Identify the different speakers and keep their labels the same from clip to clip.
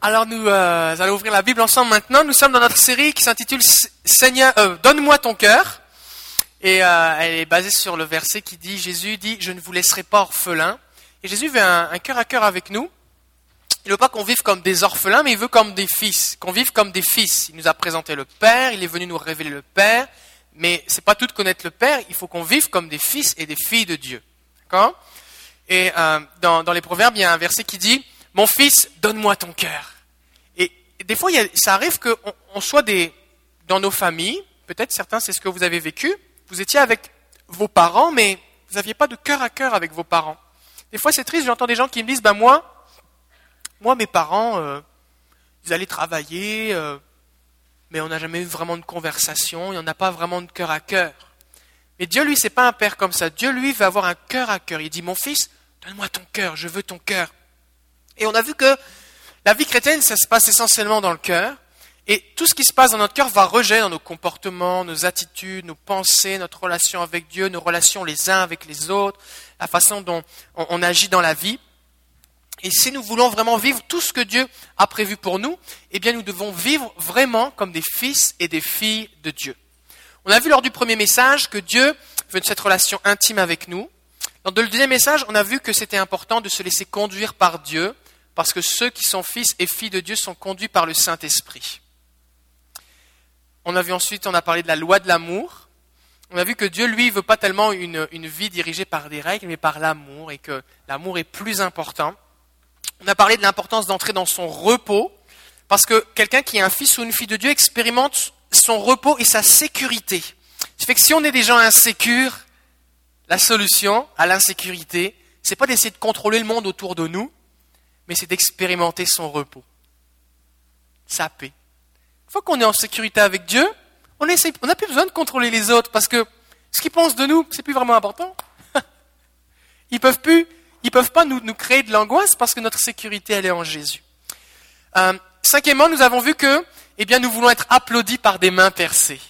Speaker 1: Alors nous euh, allons ouvrir la Bible ensemble maintenant. Nous sommes dans notre série qui s'intitule Seigneur, euh, donne-moi ton cœur. Et euh, elle est basée sur le verset qui dit, Jésus dit, je ne vous laisserai pas orphelins. Et Jésus veut un, cœur à cœur avec nous. Il veut pas qu'on vive comme des orphelins, mais il veut comme des fils, qu'on vive comme des fils. Il nous a présenté le Père, il est venu nous révéler le Père, mais c'est pas tout de connaître le Père, il faut qu'on vive comme des fils et des filles de Dieu. D'accord? Et euh, dans, dans les Proverbes, il y a un verset qui dit, mon fils, donne-moi ton cœur. Et des fois, ça arrive qu'on on soit des, dans nos familles, peut-être certains, c'est ce que vous avez vécu, vous étiez avec vos parents, mais vous n'aviez pas de cœur à cœur avec vos parents. Des fois, c'est triste, j'entends des gens qui me disent, ben moi, moi, mes parents, euh, ils allaient travailler, euh, mais on n'a jamais eu vraiment de conversation, il n'y en a pas vraiment de cœur à cœur. Mais Dieu, lui, c'est pas un père comme ça. Dieu, lui, veut avoir un cœur à cœur. Il dit, mon fils, donne-moi ton cœur, je veux ton cœur. Et on a vu que la vie chrétienne, ça se passe essentiellement dans le cœur. Et tout ce qui se passe dans notre cœur va rejeter dans nos comportements, nos attitudes, nos pensées, notre relation avec Dieu, nos relations les uns avec les autres, la façon dont on, agit dans la vie. Et si nous voulons vraiment vivre tout ce que Dieu a prévu pour nous, eh bien nous devons vivre vraiment comme des fils et des filles de Dieu. On a vu lors du premier message que Dieu veut cette relation intime avec nous. Dans le deuxième message, on a vu que c'était important de se laisser conduire par Dieu, parce que ceux qui sont fils et filles de Dieu sont conduits par le Saint-Esprit. On a vu ensuite, on a parlé de la loi de l'amour. On a vu que Dieu, lui, veut pas tellement une, une vie dirigée par des règles, mais par l'amour, et que l'amour est plus important. On a parlé de l'importance d'entrer dans son repos, parce que quelqu'un qui est un fils ou une fille de Dieu expérimente son repos et sa sécurité. Ça fait que si on est des gens insécures, la solution à l'insécurité, c'est pas d'essayer de contrôler le monde autour de nous, mais c'est d'expérimenter son repos, sa paix. Une fois qu'on est en sécurité avec Dieu, on n'a plus besoin de contrôler les autres parce que ce qu'ils pensent de nous, c'est plus vraiment important. Ils peuvent peuvent pas nous, créer de l'angoisse parce que notre sécurité elle est en Jésus. Euh, cinquièmement, nous avons vu que, eh nous voulons être applaudis par des mains percées.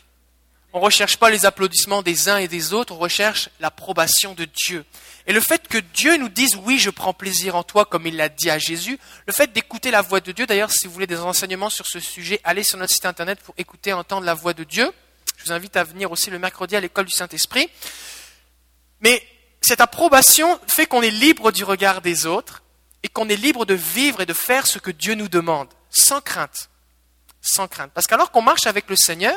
Speaker 1: On ne recherche pas les applaudissements des uns et des autres, on recherche l'approbation de Dieu. Et le fait que Dieu nous dise oui, je prends plaisir en toi, comme il l'a dit à Jésus, le fait d'écouter la voix de Dieu, d'ailleurs, si vous voulez des renseignements sur ce sujet, allez sur notre site internet pour écouter et entendre la voix de Dieu. Je vous invite à venir aussi le mercredi à l'école du Saint-Esprit. Mais cette approbation fait qu'on est libre du regard des autres et qu'on est libre de vivre et de faire ce que Dieu nous demande, sans crainte. Sans crainte. Parce qu'alors qu'on marche avec le Seigneur,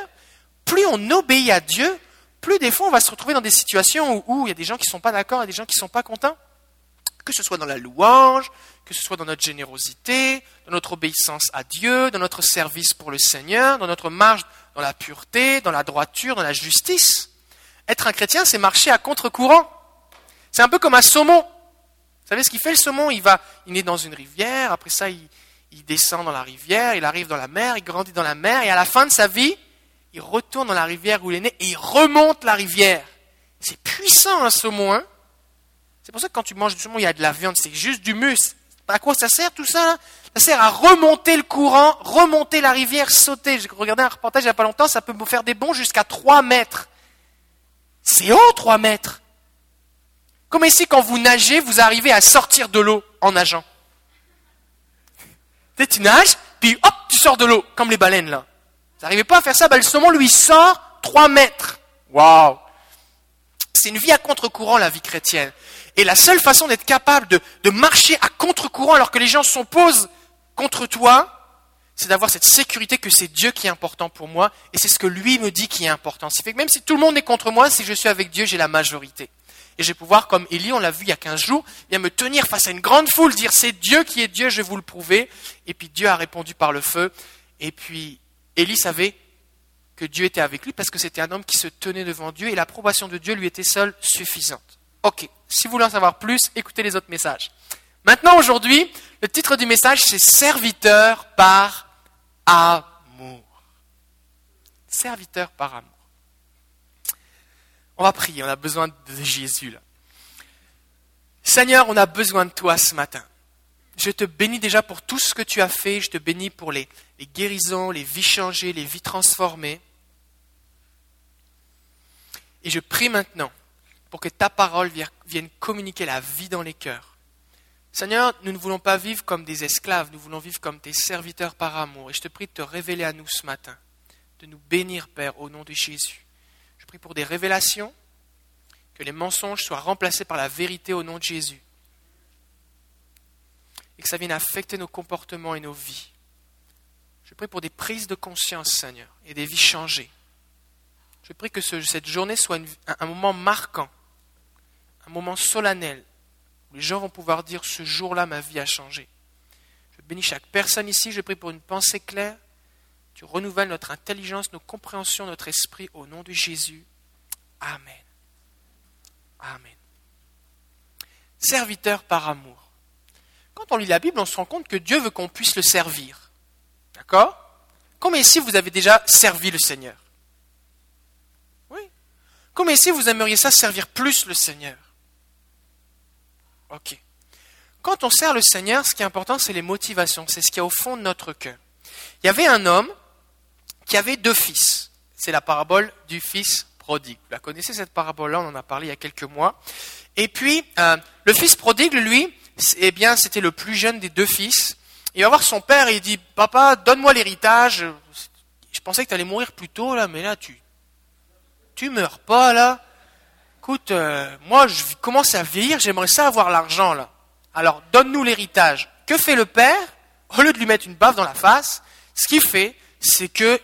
Speaker 1: plus on obéit à Dieu, plus des fois on va se retrouver dans des situations où, il y a des gens qui ne sont pas d'accord et des gens qui ne sont pas contents. Que ce soit dans la louange, que ce soit dans notre générosité, dans notre obéissance à Dieu, dans notre service pour le Seigneur, dans notre marche dans la pureté, dans la droiture, dans la justice. Être un chrétien, c'est marcher à contre-courant. C'est un peu comme un saumon. Vous savez ce qu'il fait le saumon? Il va, il naît dans une rivière, après ça il, il descend dans la rivière, il arrive dans la mer, il grandit dans la mer, et à la fin de sa vie, il retourne dans la rivière où il est né et il remonte la rivière. C'est puissant un saumon, hein C'est pour ça que quand tu manges du saumon, il y a de la viande, c'est juste du muscle. À quoi ça sert tout ça Ça sert à remonter le courant, remonter la rivière, sauter. J'ai regardé un reportage il n'y a pas longtemps, ça peut vous faire des bonds jusqu'à 3 mètres. C'est haut 3 mètres. Comme ici, quand vous nagez, vous arrivez à sortir de l'eau en nageant. Tu nages, puis hop, tu sors de l'eau, comme les baleines là. Vous n'arrivez pas à faire ça, ben, le saumon lui sort 3 mètres. Waouh C'est une vie à contre-courant, la vie chrétienne. Et la seule façon d'être capable de, marcher à contre-courant alors que les gens s'opposent contre toi, c'est d'avoir cette sécurité que c'est Dieu qui est important pour moi et c'est ce que lui me dit qui est important. C'est fait que même si tout le monde est contre moi, si je suis avec Dieu, j'ai la majorité. Et je vais pouvoir, comme Élie, on l'a vu il y a 15 jours, me tenir face à une grande foule, dire c'est Dieu qui est Dieu, je vais vous le prouver. Et puis Dieu a répondu par le feu. Et puis Élie savait que Dieu était avec lui parce que c'était un homme qui se tenait devant Dieu et l'approbation de Dieu lui était seule suffisante. Ok, si vous voulez en savoir plus, écoutez les autres messages. Maintenant, aujourd'hui, le titre du message, c'est Serviteur par amour. Serviteur par amour. On va prier, on a besoin de Jésus. Seigneur, on a besoin de toi ce matin. Je te bénis déjà pour tout ce que tu as fait. Je te bénis pour les, guérisons, les vies changées, les vies transformées. Et je prie maintenant pour que ta parole vienne communiquer la vie dans les cœurs. Seigneur, nous ne voulons pas vivre comme des esclaves, nous voulons vivre comme tes serviteurs par amour. Et je te prie de te révéler à nous ce matin, de nous bénir, Père, au nom de Jésus. Je prie pour des révélations, que les mensonges soient remplacés par la vérité au nom de Jésus. Et que ça vienne affecter nos comportements et nos vies. Je prie pour des prises de conscience, Seigneur, et des vies changées. Je prie que cette journée soit un moment marquant, un moment solennel, où les gens vont pouvoir dire ce jour-là, ma vie a changé. Je bénis chaque personne ici, je prie pour une pensée claire. Tu renouvelles notre intelligence, nos compréhensions, notre esprit au nom de Jésus. Amen. Amen. Serviteur par amour. Quand on lit la Bible, on se rend compte que Dieu veut qu'on puisse le servir. D'accord? Combien ici vous avez déjà servi le Seigneur? Oui. Combien ici vous aimeriez ça servir plus le Seigneur? Ok. Quand on sert le Seigneur, ce qui est important, c'est les motivations, c'est ce qu'il y a au fond de notre cœur. Il y avait un homme qui avait deux fils. C'est la parabole du fils prodigue. Vous la connaissez cette parabole-là, on en a parlé il y a quelques mois. Et puis, euh, le fils prodigue, lui, eh bien, c'était le plus jeune des deux fils. Il va voir son père et il dit, papa, donne-moi l'héritage. Je pensais que tu allais mourir plus tôt, là, mais là, tu, tu meurs pas, là écoute, euh, moi je commence à vieillir, j'aimerais ça avoir l'argent là. Alors donne-nous l'héritage. Que fait le père? Au lieu de lui mettre une baffe dans la face, ce qu'il fait, c'est que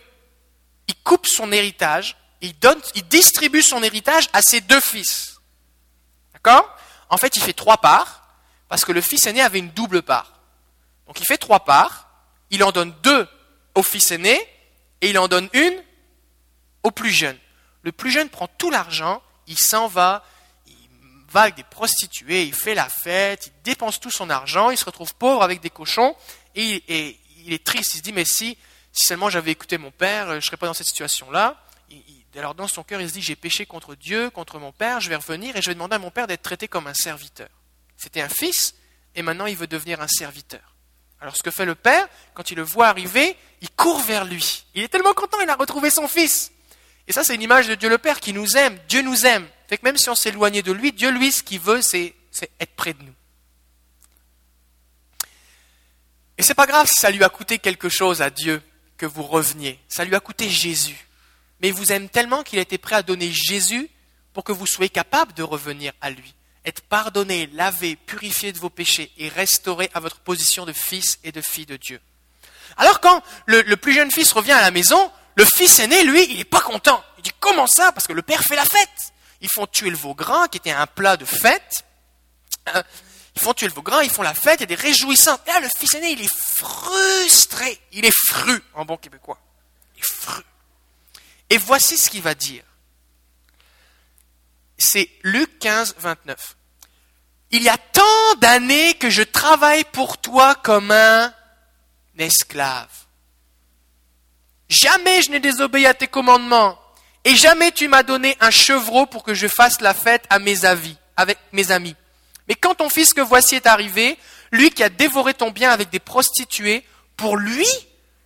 Speaker 1: il coupe son héritage, il donne, il distribue son héritage à ses deux fils. D'accord? En fait, il fait trois parts parce que le fils aîné avait une double part. Donc il fait trois parts, il en donne deux au fils aîné et il en donne une au plus jeune. Le plus jeune prend tout l'argent il s'en va, il va avec des prostituées, il fait la fête, il dépense tout son argent, il se retrouve pauvre avec des cochons, et, il est triste, il se dit, mais si, si seulement j'avais écouté mon père, je ne serais pas dans cette situation-là. alors dans son cœur, il se dit, j'ai péché contre Dieu, contre mon père, je vais revenir et je vais demander à mon père d'être traité comme un serviteur. C'était un fils, et maintenant il veut devenir un serviteur. Alors ce que fait le père, quand il le voit arriver, il court vers lui. Il est tellement content, il a retrouvé son fils. Et ça, c'est une image de Dieu le Père qui nous aime. Dieu nous aime. Fait que même si on éloigné de lui, Dieu, lui, ce qu'il veut, c'est être près de nous. Et c'est pas grave si ça lui a coûté quelque chose à Dieu que vous reveniez. Ça lui a coûté Jésus. Mais il vous aime tellement qu'il a été prêt à donner Jésus pour que vous soyez capable de revenir à lui. Être pardonné, lavé, purifié de vos péchés et restauré à votre position de fils et de fille de Dieu. Alors quand le, plus jeune fils revient à la maison, le fils aîné, lui, il n'est pas content. Il dit comment ça? Parce que le père fait la fête. Ils font tuer le veau gras, qui était un plat de fête. Euh, ils font tuer le veau gras, ils font la fête, il y a des réjouissances. Et là, le fils aîné, il est frustré. Il est fru, en bon québécois. Il est fru. Et voici ce qu'il va dire. C'est Luc 15, 29. Il y a tant d'années que je travaille pour toi comme un esclave. Jamais je n'ai désobéi à tes commandements. Et jamais tu m'as donné un chevreau pour que je fasse la fête à mes avis, avec mes amis. Mais quand ton fils que voici est arrivé, lui qui a dévoré ton bien avec des prostituées, pour lui,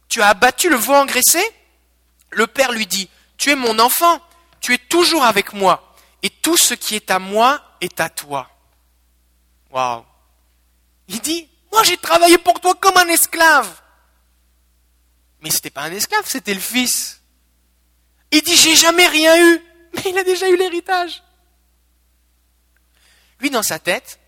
Speaker 1: tu as abattu le veau engraissé? Le père lui dit, tu es mon enfant, tu es toujours avec moi, et tout ce qui est à moi est à toi. Waouh. Il dit, moi j'ai travaillé pour toi comme un esclave. Mais ce n'était pas un esclave, c'était le fils. Il dit, j'ai jamais rien eu. Mais il a déjà eu l'héritage. Lui, dans sa tête,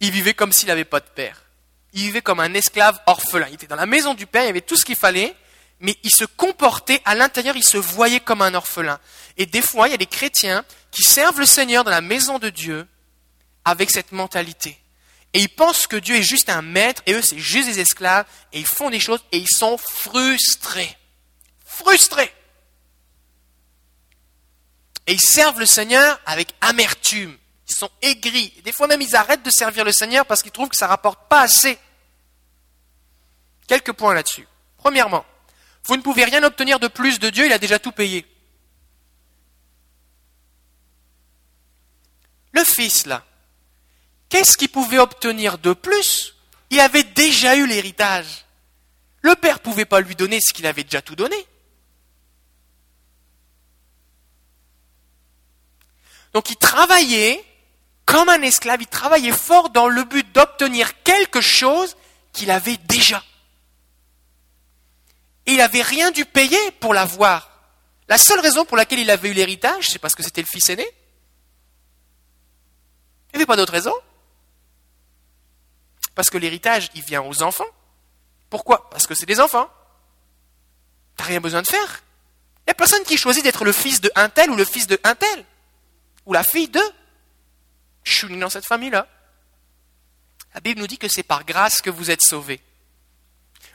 Speaker 1: il vivait comme s'il n'avait pas de père. Il vivait comme un esclave orphelin. Il était dans la maison du père, il avait tout ce qu'il fallait, mais il se comportait, à l'intérieur, il se voyait comme un orphelin. Et des fois, il y a des chrétiens qui servent le Seigneur dans la maison de Dieu avec cette mentalité. Et ils pensent que Dieu est juste un maître et eux, c'est juste des esclaves et ils font des choses et ils sont frustrés. Frustrés. Et ils servent le Seigneur avec amertume. Ils sont aigris. des fois même, ils arrêtent de servir le Seigneur parce qu'ils trouvent que ça rapporte pas assez. Quelques points là-dessus. Premièrement, vous ne pouvez rien obtenir de plus de Dieu, il a déjà tout payé. Le Fils, là, qu'est-ce qu'il pouvait obtenir de plus? Il avait déjà eu l'héritage. Le père ne pouvait pas lui donner ce qu'il avait déjà tout donné. Donc il travaillait comme un esclave, il travaillait fort dans le but d'obtenir quelque chose qu'il avait déjà. Et il n'avait rien dû payer pour l'avoir. La seule raison pour laquelle il avait eu l'héritage, c'est parce que c'était le fils aîné. Il n'y avait pas d'autre raison. Parce que l'héritage, il vient aux enfants. Pourquoi? Parce que c'est des enfants. T'as rien besoin de faire. Il n'y a personne qui choisit d'être le fils de un tel ou le fils de un tel. Ou la fille de. Je suis dans cette famille-là. La Bible nous dit que c'est par grâce que vous êtes sauvés.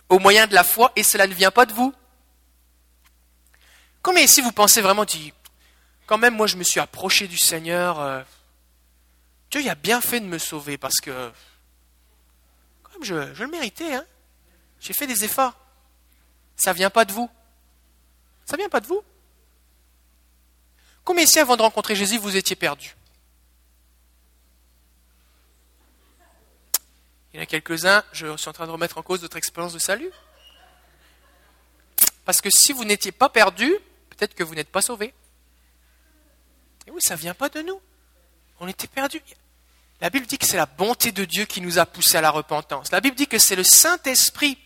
Speaker 1: Au moyen de la foi, et cela ne vient pas de vous. Combien ici vous pensez vraiment, dit, quand même moi je me suis approché du Seigneur, euh, Dieu il a bien fait de me sauver parce que je, le méritais, hein. J'ai fait des efforts. Ça vient pas de vous. Ça vient pas de vous. Combien ici avant de rencontrer Jésus vous étiez perdu? Il y en a quelques-uns, je suis en train de remettre en cause votre expérience de salut. Parce que si vous n'étiez pas perdu, peut-être que vous n'êtes pas sauvé. Et oui, ça ne vient pas de nous. On était perdus. La Bible dit que c'est la bonté de Dieu qui nous a poussés à la repentance. La Bible dit que c'est le Saint-Esprit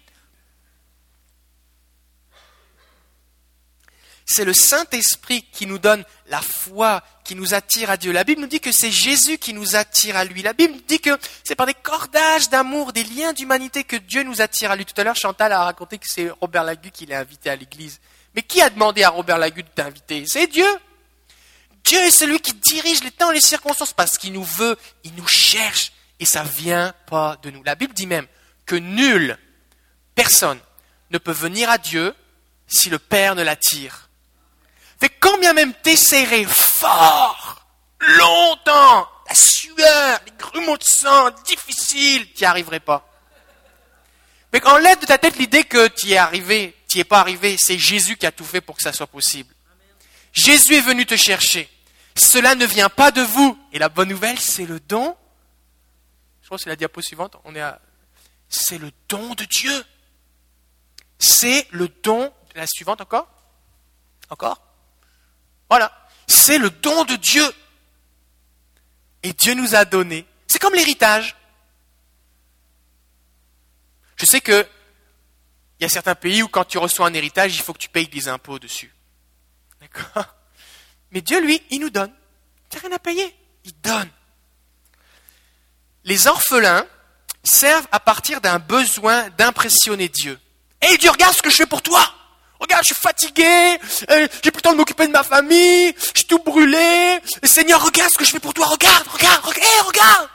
Speaker 1: C'est le Saint-Esprit qui nous donne la foi, qui nous attire à Dieu. La Bible nous dit que c'est Jésus qui nous attire à lui. La Bible dit que c'est par des cordages d'amour, des liens d'humanité que Dieu nous attire à lui. Tout à l'heure, Chantal a raconté que c'est Robert Lagu qui l'a invité à l'église. Mais qui a demandé à Robert Lagu de t'inviter C'est Dieu. Dieu est celui qui dirige les temps et les circonstances parce qu'il nous veut, il nous cherche et ça vient pas de nous. La Bible dit même que nul, personne ne peut venir à Dieu si le Père ne l'attire. Fait quand bien même t'essaierais fort, longtemps, la sueur, les grumeaux de sang, difficile, t'y arriverais pas. Mais quand l'aide de ta tête l'idée que tu y es arrivé, tu es pas arrivé, c'est Jésus qui a tout fait pour que ça soit possible. Jésus est venu te chercher. Cela ne vient pas de vous. Et la bonne nouvelle, c'est le don. Je crois que c'est la diapo suivante. On est à, c'est le don de Dieu. C'est le don, la suivante encore? Encore? Voilà. C'est le don de Dieu. Et Dieu nous a donné. C'est comme l'héritage. Je sais que il y a certains pays où quand tu reçois un héritage, il faut que tu payes des impôts dessus. D'accord? Mais Dieu, lui, il nous donne. N'as rien à payer. Il donne. Les orphelins servent à partir d'un besoin d'impressionner Dieu. Et Dieu, regarde ce que je fais pour toi. Regarde, je suis fatigué, euh, j'ai plus le temps de m'occuper de ma famille, je suis tout brûlé. Seigneur, regarde ce que je fais pour toi, regarde, regarde, regarde, regarde.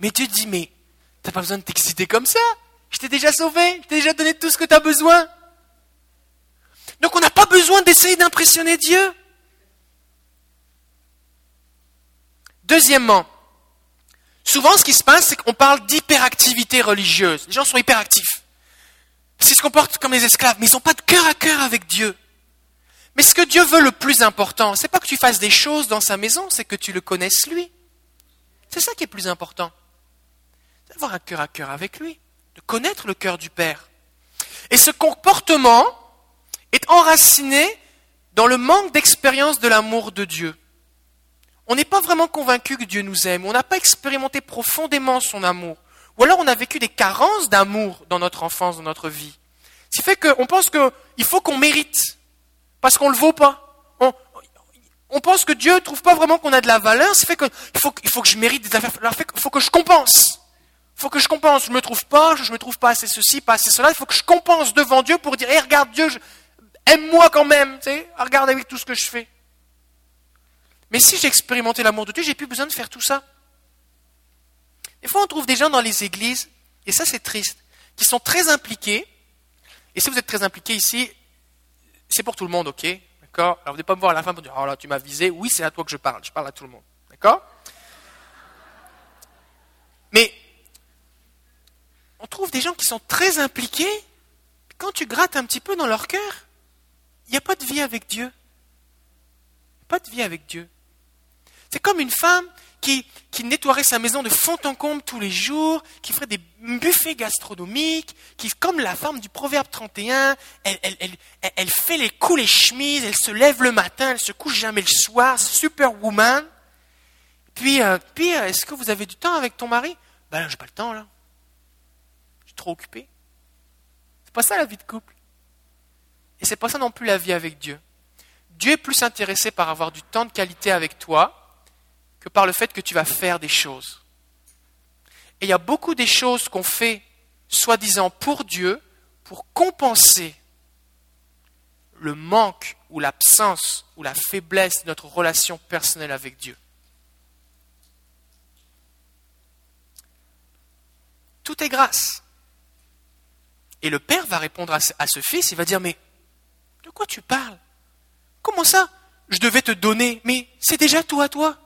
Speaker 1: Mais Dieu dit, mais t'as pas besoin de t'exciter comme ça. Je t'ai déjà sauvé, je t'ai déjà donné tout ce que tu as besoin. Donc on n'a pas besoin d'essayer d'impressionner Dieu. Deuxièmement, souvent ce qui se passe, c'est qu'on parle d'hyperactivité religieuse. Les gens sont hyperactifs s'ils se comportent comme des esclaves, mais ils n'ont pas de cœur à cœur avec Dieu. Mais ce que Dieu veut le plus important, c'est pas que tu fasses des choses dans sa maison, c'est que tu le connaisses lui. C'est ça qui est plus important. D'avoir un cœur à cœur avec lui, de connaître le cœur du Père. Et ce comportement est enraciné dans le manque d'expérience de l'amour de Dieu. On n'est pas vraiment convaincu que Dieu nous aime, on n'a pas expérimenté profondément son amour. Ou alors on a vécu des carences d'amour dans notre enfance, dans notre vie. Ce qui fait qu'on pense qu'il faut qu'on mérite, parce qu'on ne le vaut pas. On, pense que Dieu ne trouve pas vraiment qu'on a de la valeur, ce fait qu'il faut, il faut que je mérite des affaires, il faut que je compense. Il faut que je compense. Je ne me trouve pas, je me trouve pas assez ceci, pas assez cela. Il faut que je compense devant Dieu pour dire, hé, regarde Dieu, aime-moi quand même, tu sais, regarde avec tout ce que je fais. Mais si j'ai expérimenté l'amour de Dieu, j'ai plus besoin de faire tout ça. Des fois, on trouve des gens dans les églises, et ça c'est triste, qui sont très impliqués. Et si vous êtes très impliqués ici, c'est pour tout le monde, ok? D'accord? Alors vous n'allez pas me voir à la fin pour dire, oh là, tu m'as visé. Oui, c'est à toi que je parle. Je parle à tout le monde. D'accord? Mais on trouve des gens qui sont très impliqués. Quand tu grattes un petit peu dans leur cœur, il n'y a pas de vie avec Dieu. Pas de vie avec Dieu. C'est comme une femme qui, nettoierait sa maison de fond en comble tous les jours, qui ferait des buffets gastronomiques, qui, comme la femme du Proverbe 31, elle, elle, fait les coups, les chemises, elle se lève le matin, elle se couche jamais le soir, superwoman. Puis, euh, puis euh, est-ce que vous avez du temps avec ton mari? Ben là, j'ai pas le temps, là. Je suis trop occupé. C'est pas ça la vie de couple. Et c'est pas ça non plus la vie avec Dieu. Dieu est plus intéressé par avoir du temps de qualité avec toi que par le fait que tu vas faire des choses. Et il y a beaucoup des choses qu'on fait soi-disant pour Dieu pour compenser le manque ou l'absence ou la faiblesse de notre relation personnelle avec Dieu. Tout est grâce. Et le père va répondre à ce fils, il va dire, mais de quoi tu parles? Comment ça? Je devais te donner, mais c'est déjà tout à toi.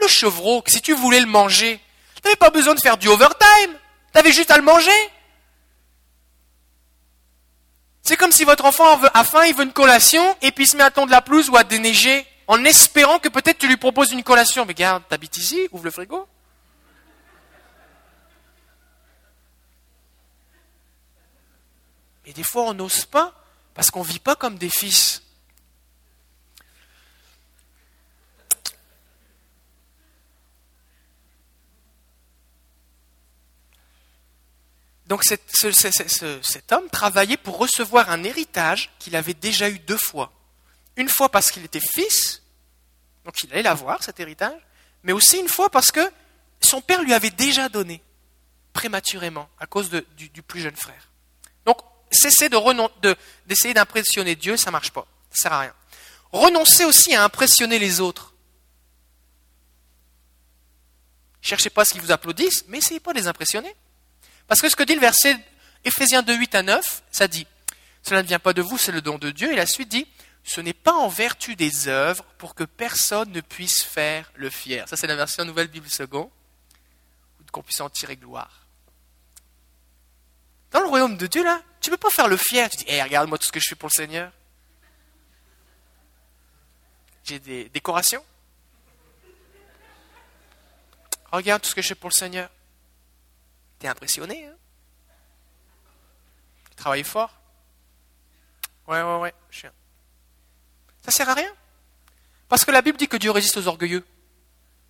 Speaker 1: Le chevreau, si tu voulais le manger, tu n'avais pas besoin de faire du overtime. Tu avais juste à le manger. C'est comme si votre enfant a faim, il veut une collation, et puis il se met à tondre la pelouse ou à déneiger, en espérant que peut-être tu lui proposes une collation. Mais regarde, t'habites ici, ouvre le frigo. Mais des fois, on n'ose pas, parce qu'on ne vit pas comme des fils. Donc cet, homme travaillait pour recevoir un héritage qu'il avait déjà eu deux fois. Une fois parce qu'il était fils, donc il allait l'avoir, cet héritage, mais aussi une fois parce que son père lui avait déjà donné, prématurément, à cause du, plus jeune frère. Cesser d'essayer d'impressionner Dieu, ça ne marche pas, ça ne sert à rien. Renoncer aussi à impressionner les autres. Cherchez pas ce qu'ils vous applaudissent, mais essayez pas de les impressionner. Parce que ce que dit le verset Éphésiens 2, 8 à 9, ça dit Cela ne vient pas de vous, c'est le don de Dieu. Et la suite dit Ce n'est pas en vertu des œuvres pour que personne ne puisse faire le fier. Ça, c'est la version Nouvelle Bible Second, qu'on puisse en tirer gloire. Dans le royaume de Dieu, là, tu ne peux pas faire le fier. Tu dis Hé, regarde-moi tout ce que je fais pour le Seigneur. J'ai des décorations. Regarde tout ce que je fais pour le Seigneur. T'es impressionné, hein? Travailler fort? Ouais, ouais, ouais. Chien. Ça sert à rien. Parce que la Bible dit que Dieu résiste aux orgueilleux.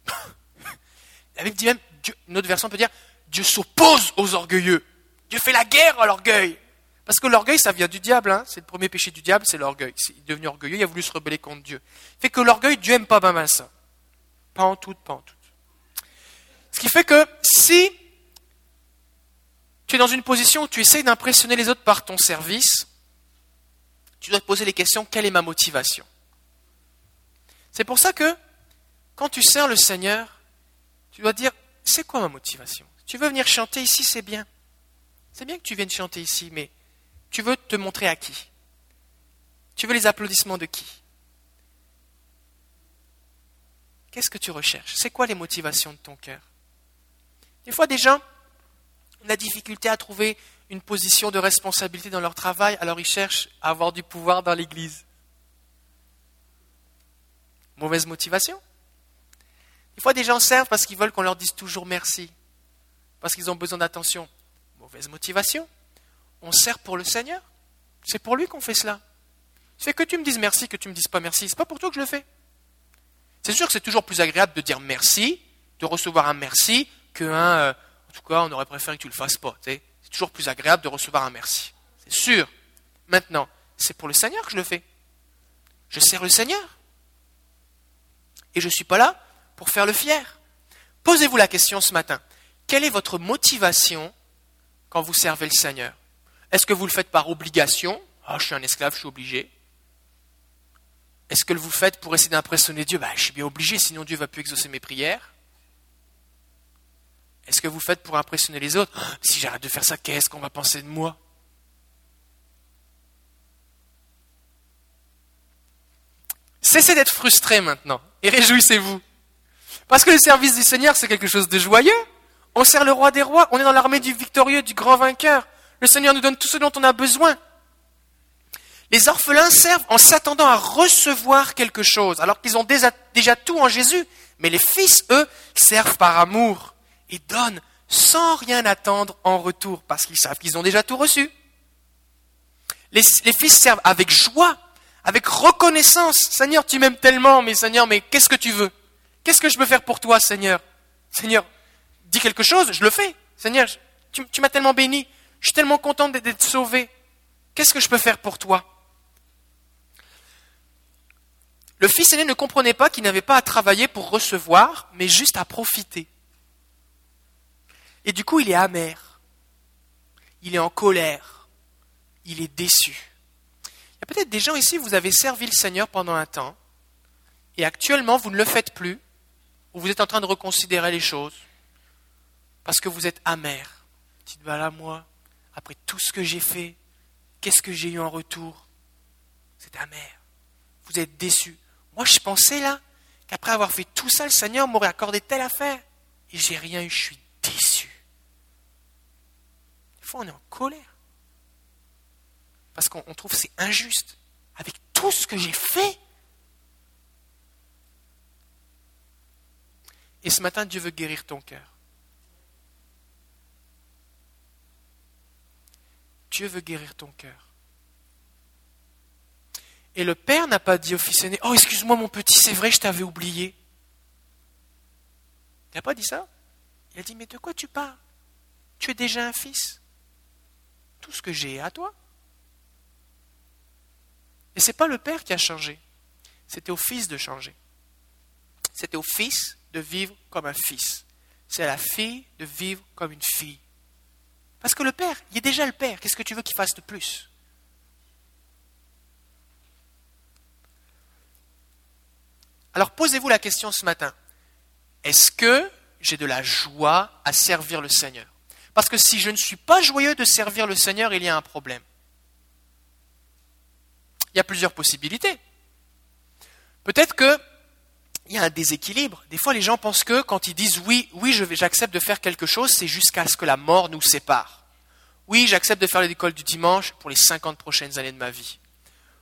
Speaker 1: la Bible dit même, Dieu, une autre version peut dire, Dieu s'oppose aux orgueilleux. Dieu fait la guerre à l'orgueil. Parce que l'orgueil, ça vient du diable. Hein. C'est le premier péché du diable, c'est l'orgueil. Il est devenu orgueilleux, il a voulu se rebeller contre Dieu. Fait que l'orgueil, Dieu aime pas bien ça. Pas en tout, pas en tout. Ce qui fait que si tu es dans une position où tu essayes d'impressionner les autres par ton service, tu dois te poser les questions, quelle est ma motivation? C'est pour ça que quand tu sers le Seigneur, tu dois dire, c'est quoi ma motivation? Tu veux venir chanter ici, c'est bien. C'est bien que tu viennes chanter ici, mais tu veux te montrer à qui? Tu veux les applaudissements de qui? Qu'est-ce que tu recherches? C'est quoi les motivations de ton cœur? Des fois, des gens, la difficulté à trouver une position de responsabilité dans leur travail, alors ils cherchent à avoir du pouvoir dans l'Église. Mauvaise motivation. Des fois, des gens servent parce qu'ils veulent qu'on leur dise toujours merci, parce qu'ils ont besoin d'attention. Mauvaise motivation. On sert pour le Seigneur. C'est pour lui qu'on fait cela. C'est que tu me dises merci, que tu me dises pas merci. C'est pas pour toi que je le fais. C'est sûr que c'est toujours plus agréable de dire merci, de recevoir un merci, qu'un euh, en tout cas, on aurait préféré que tu ne le fasses pas. C'est toujours plus agréable de recevoir un merci. C'est sûr. Maintenant, c'est pour le Seigneur que je le fais. Je sers le Seigneur. Et je ne suis pas là pour faire le fier. Posez-vous la question ce matin. Quelle est votre motivation quand vous servez le Seigneur Est-ce que vous le faites par obligation? Ah, je suis un esclave, je suis obligé. Est-ce que vous le faites pour essayer d'impressionner Dieu? Bah, Je suis bien obligé, sinon Dieu va plus exaucer mes prières. Est-ce que vous faites pour impressionner les autres? Si j'arrête de faire ça, qu'est-ce qu'on va penser de moi? Cessez d'être frustré maintenant et réjouissez-vous. Parce que le service du Seigneur, c'est quelque chose de joyeux. On sert le roi des rois, on est dans l'armée du victorieux, du grand vainqueur. Le Seigneur nous donne tout ce dont on a besoin. Les orphelins servent en s'attendant à recevoir quelque chose, alors qu'ils ont déjà, tout en Jésus. Mais les fils, eux, servent par amour et donnent sans rien attendre en retour, parce qu'ils savent qu'ils ont déjà tout reçu. Les, fils servent avec joie, avec reconnaissance. Seigneur, tu m'aimes tellement, mais Seigneur, mais qu'est-ce que tu veux? Qu'est-ce que je peux faire pour toi, Seigneur? Seigneur, dis quelque chose, je le fais. Seigneur, tu, m'as tellement béni. Je suis tellement content d'être sauvé. Qu'est-ce que je peux faire pour toi? Le fils aîné ne comprenait pas qu'il n'avait pas à travailler pour recevoir, mais juste à profiter. Et du coup, il est amer. Il est en colère. Il est déçu. Il y a peut-être des gens ici, vous avez servi le Seigneur pendant un temps, et actuellement, vous ne le faites plus, ou vous êtes en train de reconsidérer les choses, parce que vous êtes amer. Dites, bah là, moi, après tout ce que j'ai fait, qu'est-ce que j'ai eu en retour? C'est amer. Vous êtes déçu. Moi, je pensais là qu'après avoir fait tout ça, le Seigneur m'aurait accordé telle affaire. Et j'ai rien eu, je suis déçu. Des fois, on est en colère. Parce qu'on trouve que c'est injuste. Avec tout ce que j'ai fait. Et ce matin, Dieu veut guérir ton cœur. Dieu veut guérir ton cœur. Et le père n'a pas dit au fils aîné, Oh, excuse-moi mon petit, c'est vrai, je t'avais oublié. Il n'a pas dit ça. Il a dit, mais de quoi tu parles? Tu es déjà un fils. Tout ce que j'ai est à toi. Et ce n'est pas le père qui a changé. C'était au fils de changer. C'était au fils de vivre comme un fils. C'est à la fille de vivre comme une fille. Parce que le père, il est déjà le père. Qu'est-ce que tu veux qu'il fasse de plus? Alors posez-vous la question ce matin. Est-ce que j'ai de la joie à servir le Seigneur? Parce que si je ne suis pas joyeux de servir le Seigneur, il y a un problème. Il y a plusieurs possibilités. Peut-être que il y a un déséquilibre. Des fois, les gens pensent que quand ils disent oui, oui, j'accepte de faire quelque chose, c'est jusqu'à ce que la mort nous sépare. Oui, j'accepte de faire l'école du dimanche pour les 50 prochaines années de ma vie.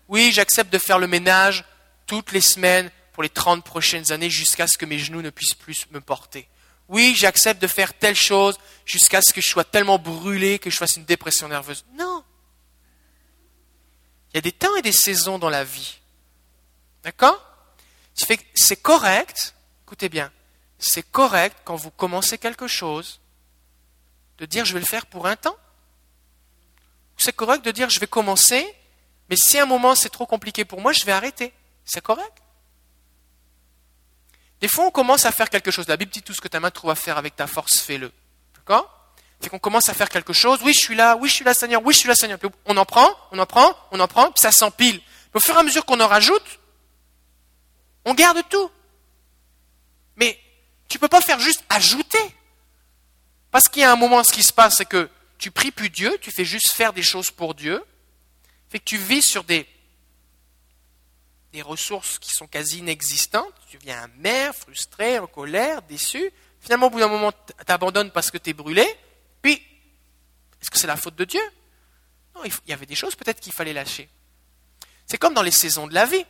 Speaker 1: Oui, j'accepte de faire le ménage toutes les semaines pour les 30 prochaines années jusqu'à ce que mes genoux ne puissent plus me porter. Oui, j'accepte de faire telle chose jusqu'à ce que je sois tellement brûlé que je fasse une dépression nerveuse. Non. Il y a des temps et des saisons dans la vie. D'accord? C'est correct, écoutez bien, c'est correct quand vous commencez quelque chose de dire je vais le faire pour un temps. C'est correct de dire je vais commencer, mais si à un moment c'est trop compliqué pour moi, je vais arrêter. C'est correct. Des fois, on commence à faire quelque chose. La Bible dit tout ce que ta main trouve à faire avec ta force, fais-le. D'accord? C'est qu'on commence à faire quelque chose. Oui, je suis là. Oui, je suis là, Seigneur. Oui, je suis là, Seigneur. on en prend, on en prend, on en prend, puis ça s'empile. Au fur et à mesure qu'on en rajoute, on garde tout. Mais tu ne peux pas faire juste ajouter. Parce qu'il y a un moment, ce qui se passe, c'est que tu pries plus Dieu, tu fais juste faire des choses pour Dieu. Fait que tu vis sur des, des ressources qui sont quasi inexistantes. Tu deviens amer, frustré, en colère, déçu. Finalement, au bout d'un moment, tu abandonnes parce que tu es brûlé. Puis, est-ce que c'est la faute de Dieu? Non, il y avait des choses peut-être qu'il fallait lâcher. C'est comme dans les saisons de la vie.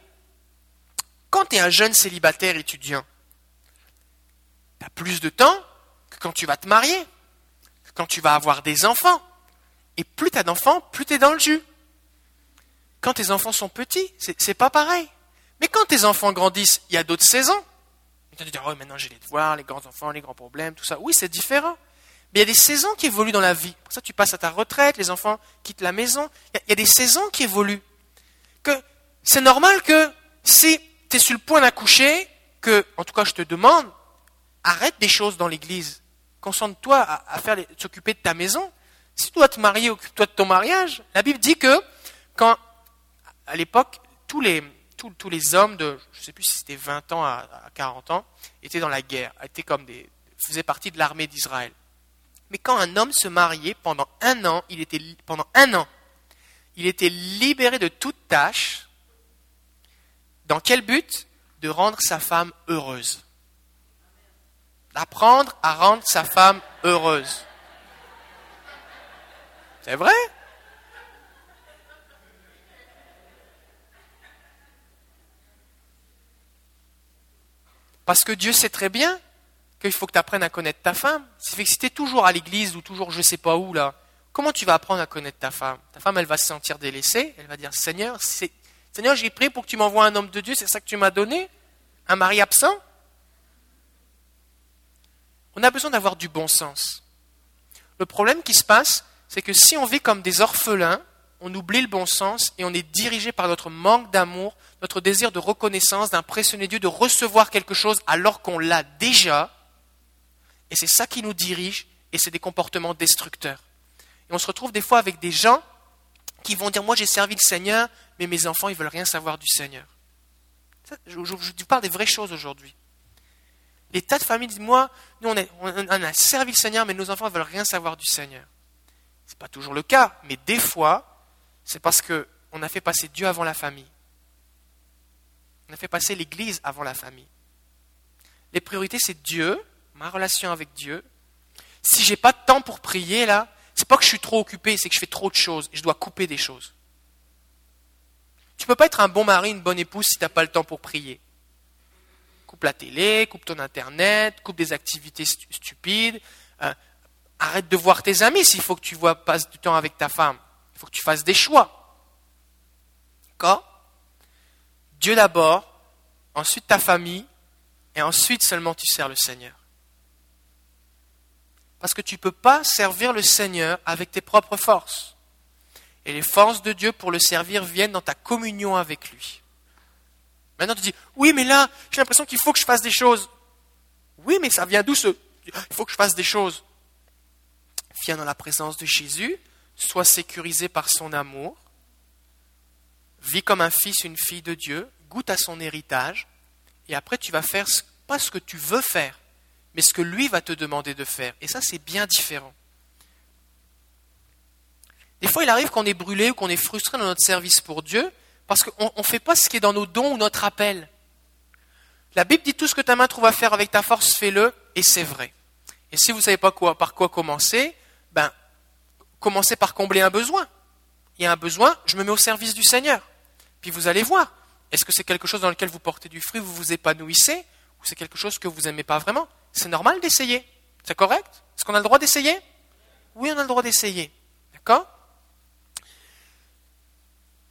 Speaker 1: Quand tu es un jeune célibataire étudiant, tu as plus de temps que quand tu vas te marier, que quand tu vas avoir des enfants. Et plus tu as d'enfants, plus tu es dans le jus. Quand tes enfants sont petits, c'est pas pareil. Mais quand tes enfants grandissent, il y a d'autres saisons. Tu te dis, oh, maintenant j'ai les devoirs, les grands enfants, les grands problèmes, tout ça. Oui, c'est différent. Mais il y a des saisons qui évoluent dans la vie. Pour ça, tu passes à ta retraite, les enfants quittent la maison. Il y a des saisons qui évoluent. Que c'est normal que si tu es sur le point d'accoucher, que, en tout cas, je te demande, arrête des choses dans l'église. Concentre-toi à, faire s'occuper de ta maison. Si tu dois te marier, occupe-toi de ton mariage. La Bible dit que, quand, à l'époque, tous les, tous, les hommes de, je ne sais plus si c'était 20 ans à, 40 ans, étaient dans la guerre, étaient comme des, faisaient partie de l'armée d'Israël. Mais quand un homme se mariait, pendant un an, il était, pendant un an, il était libéré de toute tâche, dans quel but De rendre sa femme heureuse. D'apprendre à rendre sa femme heureuse. C'est vrai Parce que Dieu sait très bien qu'il faut que tu apprennes à connaître ta femme. Si tu es toujours à l'église ou toujours je ne sais pas où, là, comment tu vas apprendre à connaître ta femme? Ta femme, elle va se sentir délaissée, elle va dire Seigneur, c'est Seigneur, j'ai prié pour que tu m'envoies un homme de Dieu, c'est ça que tu m'as donné? Un mari absent? On a besoin d'avoir du bon sens. Le problème qui se passe, c'est que si on vit comme des orphelins, on oublie le bon sens et on est dirigé par notre manque d'amour, notre désir de reconnaissance, d'impressionner Dieu, de recevoir quelque chose alors qu'on l'a déjà. Et c'est ça qui nous dirige et c'est des comportements destructeurs. Et on se retrouve des fois avec des gens qui vont dire, moi j'ai servi le Seigneur, mais mes enfants, ils veulent rien savoir du Seigneur. je, vous parle des vraies choses aujourd'hui. Les tas de familles disent, moi, nous on, on, a servi le Seigneur, mais nos enfants ne veulent rien savoir du Seigneur. Ce n'est pas toujours le cas, mais des fois, c'est parce qu'on a fait passer Dieu avant la famille. On a fait passer l'Église avant la famille. Les priorités, c'est Dieu, ma relation avec Dieu. Si j'ai pas de temps pour prier, là, c'est pas que je suis trop occupé, c'est que je fais trop de choses je dois couper des choses. Tu peux pas être un bon mari, une bonne épouse si tu n'as pas le temps pour prier. Coupe la télé, coupe ton internet, coupe des activités stupides. Euh, arrête de voir tes amis s'il faut que tu passes du temps avec ta femme. Il faut que tu fasses des choix. D'accord? Dieu d'abord, ensuite ta famille, et ensuite seulement tu sers le Seigneur. Parce que tu ne peux pas servir le Seigneur avec tes propres forces. Et les forces de Dieu pour le servir viennent dans ta communion avec lui. Maintenant tu dis, oui mais là, j'ai l'impression qu'il faut que je fasse des choses. Oui mais ça vient d'où ce... Il faut que je fasse des choses. Viens dans la présence de Jésus, sois sécurisé par son amour, vis comme un fils, une fille de Dieu, goûte à son héritage, et après tu vas faire pas ce que tu veux faire, mais ce que lui va te demander de faire. Et ça, c'est bien différent. Des fois, il arrive qu'on est brûlé ou qu'on est frustré dans notre service pour Dieu parce qu'on ne fait pas ce qui est dans nos dons ou notre appel. La Bible dit tout ce que ta main trouve à faire avec ta force, fais-le, et c'est vrai. Et si vous ne savez pas quoi, par quoi commencer, ben, commencez par combler un besoin. Il y a un besoin, je me mets au service du Seigneur. Puis vous allez voir, est-ce que c'est quelque chose dans lequel vous portez du fruit, vous vous épanouissez, ou c'est quelque chose que vous n'aimez pas vraiment? C'est normal d'essayer. C'est correct? Est-ce qu'on a le droit d'essayer? Oui, on a le droit d'essayer. D'accord?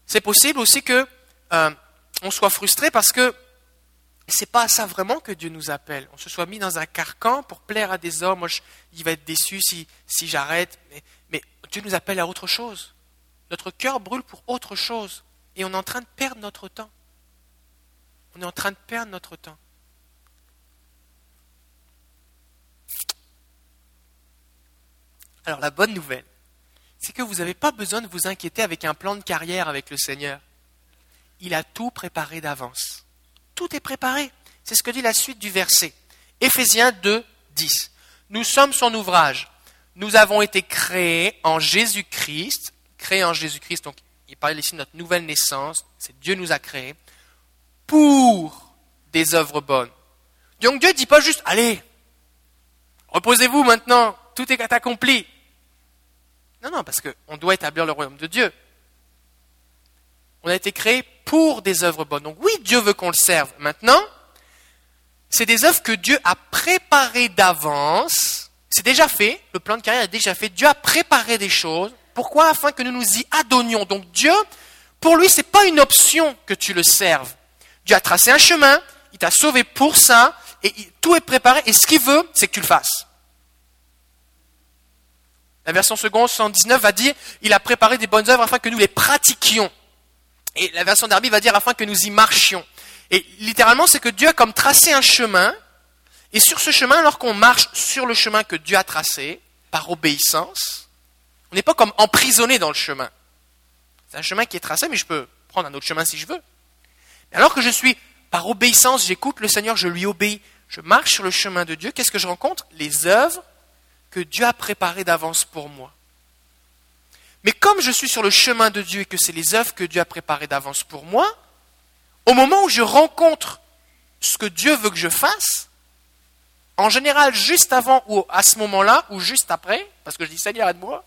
Speaker 1: C'est possible aussi que euh, on soit frustré parce que c'est pas à ça vraiment que Dieu nous appelle. On se soit mis dans un carcan pour plaire à des hommes. Moi, il va être déçu si, si j'arrête. Mais, mais Dieu nous appelle à autre chose. Notre cœur brûle pour autre chose. Et on est en train de perdre notre temps. On est en train de perdre notre temps. Alors la bonne nouvelle, c'est que vous n'avez pas besoin de vous inquiéter avec un plan de carrière avec le Seigneur. Il a tout préparé d'avance. Tout est préparé. C'est ce que dit la suite du verset. Éphésiens 2, 10. Nous sommes son ouvrage. Nous avons été créés en Jésus-Christ. Créés en Jésus-Christ. Donc, il parle ici de notre nouvelle naissance. C'est Dieu nous a créés. Pour des œuvres bonnes. Donc Dieu ne dit pas juste, allez, reposez-vous maintenant, tout est accompli. Non, non, parce qu'on doit établir le royaume de Dieu. On a été créé pour des œuvres bonnes. Donc oui, Dieu veut qu'on le serve. Maintenant, c'est des œuvres que Dieu a préparées d'avance. C'est déjà fait, le plan de carrière est déjà fait. Dieu a préparé des choses. Pourquoi? Afin que nous nous y adonnions. Donc Dieu, pour lui, ce n'est pas une option que tu le serves. Dieu a tracé un chemin, il t'a sauvé pour ça, et tout est préparé, et ce qu'il veut, c'est que tu le fasses. La version seconde 119 va dire il a préparé des bonnes œuvres afin que nous les pratiquions. Et la version d'Arby va dire afin que nous y marchions. Et littéralement, c'est que Dieu a comme tracé un chemin. Et sur ce chemin, alors qu'on marche sur le chemin que Dieu a tracé, par obéissance, on n'est pas comme emprisonné dans le chemin. C'est un chemin qui est tracé, mais je peux prendre un autre chemin si je veux. Mais alors que je suis par obéissance, j'écoute le Seigneur, je lui obéis, je marche sur le chemin de Dieu, qu'est-ce que je rencontre? Les œuvres que Dieu a préparé d'avance pour moi. Mais comme je suis sur le chemin de Dieu et que c'est les œuvres que Dieu a préparées d'avance pour moi, au moment où je rencontre ce que Dieu veut que je fasse, en général juste avant ou à ce moment-là ou juste après, parce que je dis Seigneur aide-moi,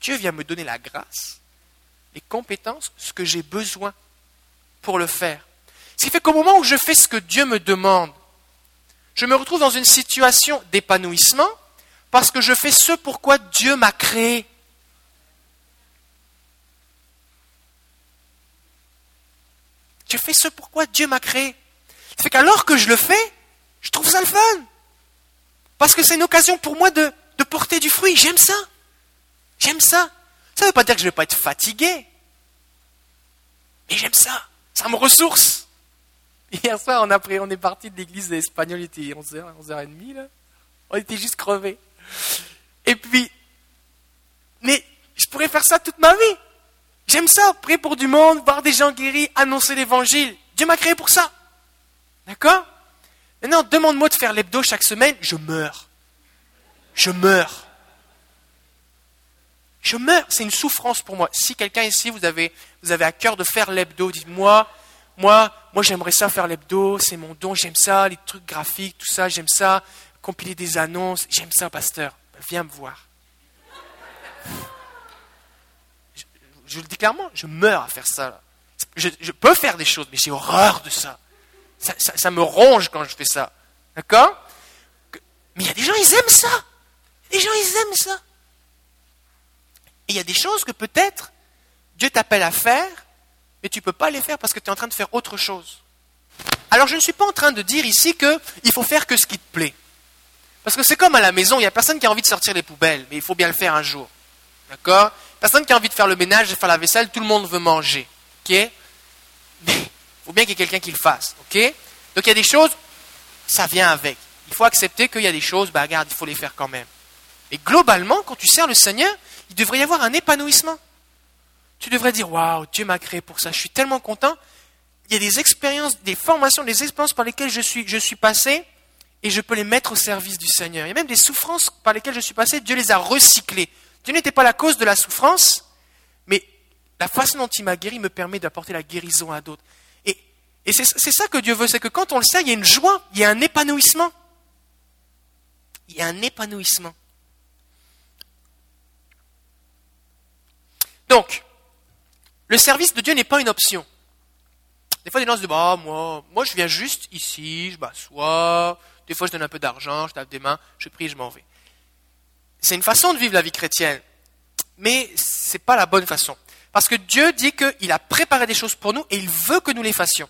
Speaker 1: Dieu vient me donner la grâce, les compétences, ce que j'ai besoin pour le faire. Ce qui fait qu'au moment où je fais ce que Dieu me demande, je me retrouve dans une situation d'épanouissement, parce que je fais ce pourquoi Dieu m'a créé. Je fais ce pourquoi Dieu m'a créé. C'est qu'alors que je le fais, je trouve ça le fun. Parce que c'est une occasion pour moi de, de porter du fruit. J'aime ça. J'aime ça. Ça ne veut pas dire que je ne vais pas être fatigué. Mais j'aime ça. Ça me ressource. Hier soir, on, a on est parti de l'église espagnole, il était 11h, 11h30, là. On était juste crevés. Et puis, mais je pourrais faire ça toute ma vie. J'aime ça, prier pour du monde, voir des gens guéris, annoncer l'évangile. Dieu m'a créé pour ça. D'accord? Maintenant, demande-moi de faire l'hebdo chaque semaine, je meurs. Je meurs. Je meurs. C'est une souffrance pour moi. Si quelqu'un ici, vous avez, vous avez à cœur de faire l'hebdo, dites-moi, moi, moi j'aimerais ça faire l'hebdo, c'est mon don, j'aime ça, les trucs graphiques, tout ça, j'aime ça, compiler des annonces, j'aime ça, pasteur. Viens me voir. Je, le dis clairement, je meurs à faire ça. Je, peux faire des choses, mais j'ai horreur de ça. Ça, me ronge quand je fais ça. D'accord? Mais il y a des gens, ils aiment ça. Les gens, ils aiment ça. Et il y a des choses que peut-être Dieu t'appelle à faire, mais tu ne peux pas les faire parce que tu es en train de faire autre chose. Alors je ne suis pas en train de dire ici qu'il faut faire que ce qui te plaît. Parce que c'est comme à la maison, il n'y a personne qui a envie de sortir les poubelles, mais il faut bien le faire un jour. D'accord Personne qui a envie de faire le ménage, de faire la vaisselle, tout le monde veut manger. Ok Mais il faut bien qu'il y ait quelqu'un qui le fasse. Ok Donc il y a des choses, ça vient avec. Il faut accepter qu'il y a des choses, bah regarde, il faut les faire quand même. Et globalement, quand tu sers le Seigneur, il devrait y avoir un épanouissement. Tu devrais dire, waouh, Dieu m'a créé pour ça, je suis tellement content. Il y a des expériences, des formations, des expériences par lesquelles je suis, je suis passé, et je peux les mettre au service du Seigneur. Il y a même des souffrances par lesquelles je suis passé, Dieu les a recyclées. Dieu n'était pas la cause de la souffrance, mais la façon dont il m'a guéri me permet d'apporter la guérison à d'autres. Et, c'est ça que Dieu veut, c'est que quand on le sait, il y a une joie, il y a un épanouissement. Il y a un épanouissement. Donc, le service de Dieu n'est pas une option. Des fois, des gens se disent, bah, moi, moi, je viens juste ici, je m'assois, des fois, je donne un peu d'argent, je tape des mains, je prie, je m'en vais. C'est une façon de vivre la vie chrétienne, mais ce n'est pas la bonne façon. Parce que Dieu dit qu'il a préparé des choses pour nous et il veut que nous les fassions.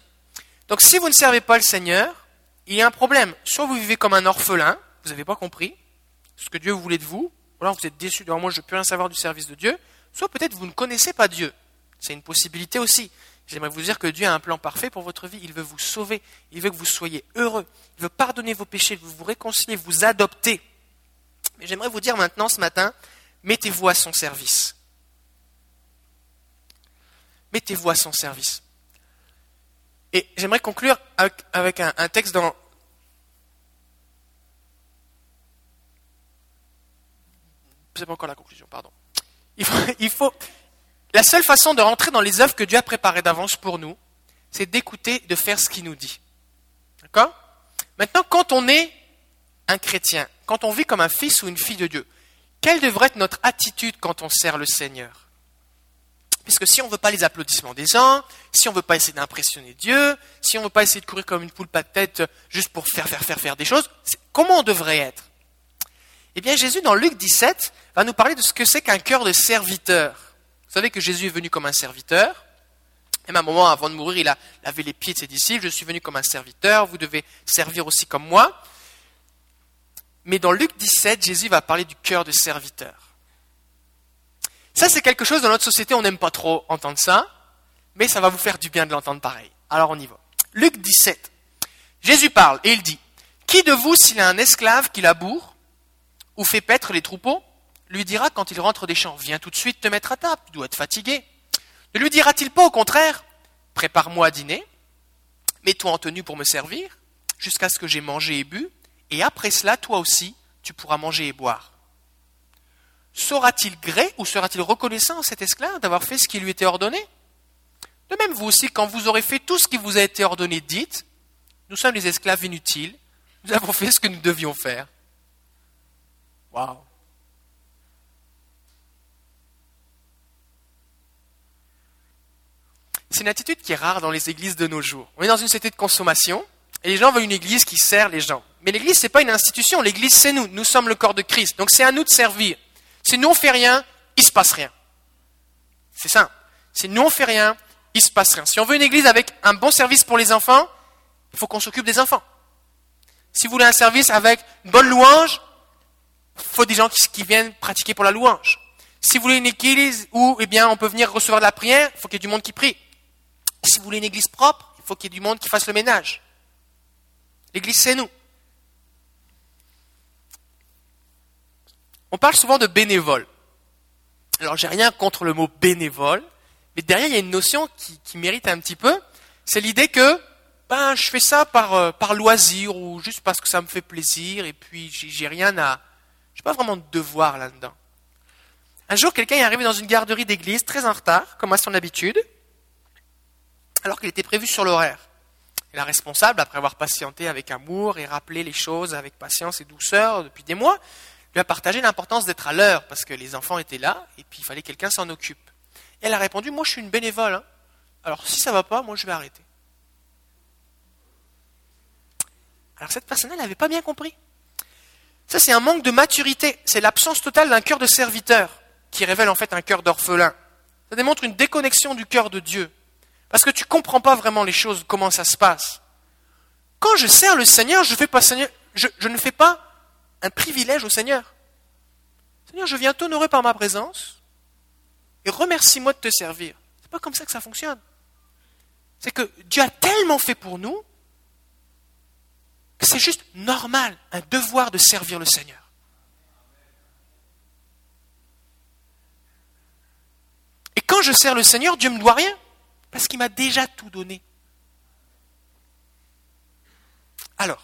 Speaker 1: Donc si vous ne servez pas le Seigneur, il y a un problème. Soit vous vivez comme un orphelin, vous n'avez pas compris ce que Dieu voulait de vous, ou alors vous êtes déçu moi, je ne peux rien savoir du service de Dieu, soit peut-être vous ne connaissez pas Dieu. C'est une possibilité aussi. J'aimerais vous dire que Dieu a un plan parfait pour votre vie. Il veut vous sauver. Il veut que vous soyez heureux. Il veut pardonner vos péchés, veut vous réconcilier, vous adopter. Mais j'aimerais vous dire maintenant ce matin, mettez-vous à son service. Mettez-vous à son service. Et j'aimerais conclure avec, un, texte dans... C'est pas encore la conclusion, pardon. Il faut, la seule façon de rentrer dans les œuvres que Dieu a préparées d'avance pour nous, c'est d'écouter, de faire ce qu'il nous dit. D'accord? Maintenant, quand on est un chrétien, quand on vit comme un fils ou une fille de Dieu, quelle devrait être notre attitude quand on sert le Seigneur? Puisque si on ne veut pas les applaudissements des gens, si on ne veut pas essayer d'impressionner Dieu, si on ne veut pas essayer de courir comme une poule pas de tête juste pour faire, faire, faire, faire des choses, comment on devrait être? Eh bien, Jésus, dans Luc 17, va nous parler de ce que c'est qu'un cœur de serviteur. Vous savez que Jésus est venu comme un serviteur. Et à un moment, avant de mourir, il a lavé les pieds de ses disciples. Je suis venu comme un serviteur, vous devez servir aussi comme moi. Mais dans Luc 17, Jésus va parler du cœur de serviteur. Ça, c'est quelque chose dans notre société, on n'aime pas trop entendre ça, mais ça va vous faire du bien de l'entendre pareil. Alors on y va. Luc 17. Jésus parle et il dit, Qui de vous, s'il a un esclave qui laboure ou fait paître les troupeaux, lui dira quand il rentre des champs, viens tout de suite te mettre à table, tu dois être fatigué. Ne lui dira-t-il pas au contraire, prépare-moi à dîner, mets-toi en tenue pour me servir, jusqu'à ce que j'ai mangé et bu, et après cela, toi aussi, tu pourras manger et boire. Saura-t-il gré ou sera-t-il reconnaissant cet esclave d'avoir fait ce qui lui était ordonné? De même, vous aussi, quand vous aurez fait tout ce qui vous a été ordonné, dites, nous sommes les esclaves inutiles, nous avons fait ce que nous devions faire. Waouh C'est une attitude qui est rare dans les églises de nos jours. On est dans une société de consommation et les gens veulent une église qui sert les gens. Mais l'église, n'est pas une institution, l'église, c'est nous. Nous sommes le corps de Christ. Donc c'est à nous de servir. Si nous on fait rien, il se passe rien. C'est ça. Si nous on fait rien, il se passe rien. Si on veut une église avec un bon service pour les enfants, il faut qu'on s'occupe des enfants. Si vous voulez un service avec une bonne louange, il faut des gens qui, viennent pratiquer pour la louange. Si vous voulez une église où eh bien, on peut venir recevoir de la prière, il faut qu'il y ait du monde qui prie. Si vous voulez une église propre, il faut qu'il y ait du monde qui fasse le ménage. L'église, c'est nous. On parle souvent de bénévole. Alors, j'ai rien contre le mot bénévole, mais derrière, il y a une notion qui, mérite un petit peu. C'est l'idée que ben, je fais ça par, euh, loisir ou juste parce que ça me fait plaisir et puis j'ai rien à. Je pas vraiment de devoir là-dedans. Un jour, quelqu'un est arrivé dans une garderie d'église très en retard, comme à son habitude, alors qu'il était prévu sur l'horaire. La responsable, après avoir patienté avec amour et rappelé les choses avec patience et douceur depuis des mois, lui a partagé l'importance d'être à l'heure, parce que les enfants étaient là, et puis il fallait que quelqu'un s'en occupe. Elle a répondu, moi je suis une bénévole, hein. alors si ça ne va pas, moi je vais arrêter. Alors cette personne, elle n'avait pas bien compris. Ça, c'est un manque de maturité, c'est l'absence totale d'un cœur de serviteur, qui révèle en fait un cœur d'orphelin. Ça démontre une déconnexion du cœur de Dieu, parce que tu ne comprends pas vraiment les choses, comment ça se passe. Quand je sers le Seigneur, je, ne fais pas un privilège au Seigneur. Seigneur, je viens t'honorer par ma présence et remercie-moi de te servir. C'est pas comme ça que ça fonctionne. C'est que Dieu a tellement fait pour nous que c'est juste normal, un devoir de servir le Seigneur. Et quand je sers le Seigneur, Dieu ne me doit rien, parce qu'il m'a déjà tout donné. Alors,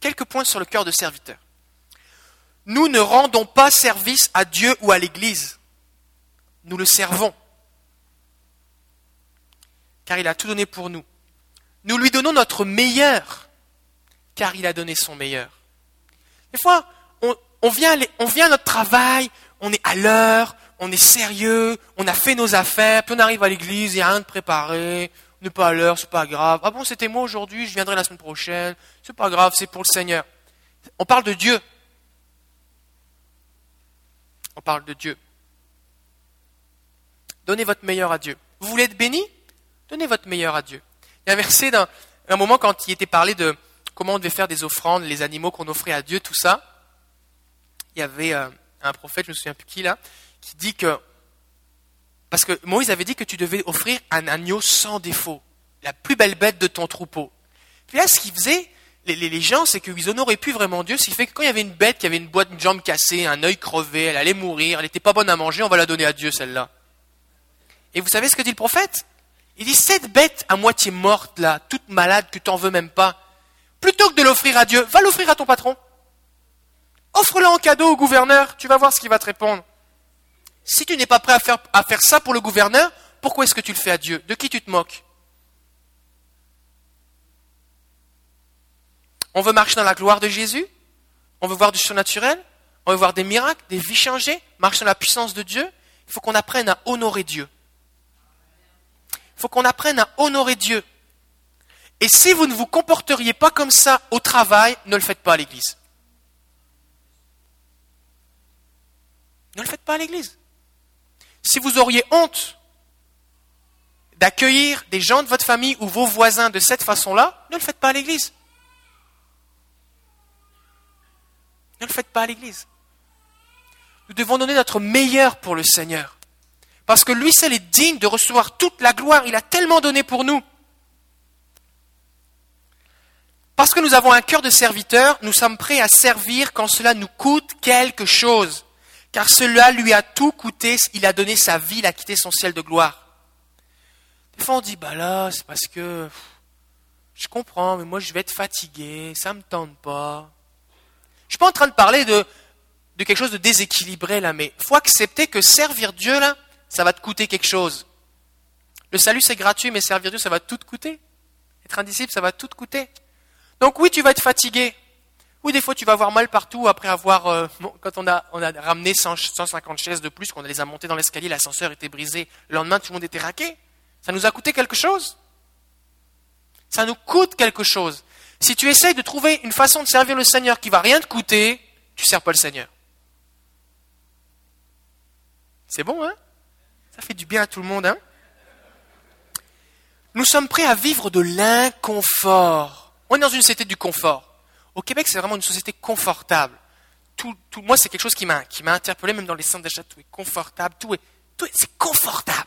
Speaker 1: quelques points sur le cœur de serviteur nous ne rendons pas service à Dieu ou à l'Église. Nous le servons. Car il a tout donné pour nous. Nous lui donnons notre meilleur. Car il a donné son meilleur. Des fois, on, vient, vient à notre travail, on est à l'heure, on est sérieux, on a fait nos affaires, puis on arrive à l'église, il n'y a rien de préparé, on n'est pas à l'heure, c'est pas grave. Ah bon, c'était moi aujourd'hui, je viendrai la semaine prochaine, c'est pas grave, c'est pour le Seigneur. On parle de Dieu. On parle de Dieu. Donnez votre meilleur à Dieu. Vous voulez être béni? Donnez votre meilleur à Dieu. Il y a un verset d'un un moment quand il était parlé de comment on devait faire des offrandes, les animaux qu'on offrait à Dieu, tout ça. Il y avait euh, un prophète, je ne me souviens plus qui là, qui dit que parce que Moïse avait dit que tu devais offrir un agneau sans défaut, la plus belle bête de ton troupeau. Puis là, ce qu'il faisait, les, gens, c'est qu'ils n'auraient plus vraiment Dieu, ce qui fait que quand il y avait une bête qui avait une boîte, une jambe cassée, un œil crevé, elle allait mourir, elle n'était pas bonne à manger, on va la donner à Dieu celle-là. Et vous savez ce que dit le prophète? Il dit cette bête à moitié morte là, toute malade que tu n'en veux même pas, plutôt que de l'offrir à Dieu, va l'offrir à ton patron. Offre-la en cadeau au gouverneur, tu vas voir ce qu'il va te répondre. Si tu n'es pas prêt à faire, ça pour le gouverneur, pourquoi est-ce que tu le fais à Dieu? De qui tu te moques? On veut marcher dans la gloire de Jésus? On veut voir du surnaturel? On veut voir des miracles, des vies changées, marcher dans la puissance de Dieu? Il faut qu'on apprenne à honorer Dieu. Il faut qu'on apprenne à honorer Dieu. Et si vous ne vous comporteriez pas comme ça au travail, ne le faites pas à l'église. Ne le faites pas à l'église. Si vous auriez honte d'accueillir des gens de votre famille ou vos voisins de cette façon-là, ne le faites pas à l'église. Ne le faites pas à l'Église. Nous devons donner notre meilleur pour le Seigneur. Parce que lui seul est digne de recevoir toute la gloire. Il a tellement donné pour nous. Parce que nous avons un cœur de serviteur, nous sommes prêts à servir quand cela nous coûte quelque chose. Car cela lui a tout coûté, il a donné sa vie, il a quitté son ciel de gloire. Des fois on dit, bah là, c'est parce que je comprends, mais moi je vais être fatigué, ça ne me tente pas. Je suis pas en train de parler de, quelque chose de déséquilibré là, mais faut accepter que servir Dieu là, ça va te coûter quelque chose. Le salut c'est gratuit, mais servir Dieu ça va tout te coûter. Être un disciple ça va tout te coûter. Donc oui, tu vas être fatigué. Oui, des fois tu vas avoir mal partout après avoir, euh, quand on a, on a ramené 150 chaises de plus, qu'on les a montées dans l'escalier, l'ascenseur était brisé, le lendemain tout le monde était raqué. Ça nous a coûté quelque chose. Ça nous coûte quelque chose. Si tu essayes de trouver une façon de servir le Seigneur qui va rien te coûter, tu ne sers pas le Seigneur. C'est bon, hein? Ça fait du bien à tout le monde, hein? Nous sommes prêts à vivre de l'inconfort. On est dans une société du confort. Au Québec, c'est vraiment une société confortable. Tout, tout, moi, c'est quelque chose qui m'a, qui m'a interpellé, même dans les centres d'achat, tout est confortable, tout est, tout est, c'est confortable.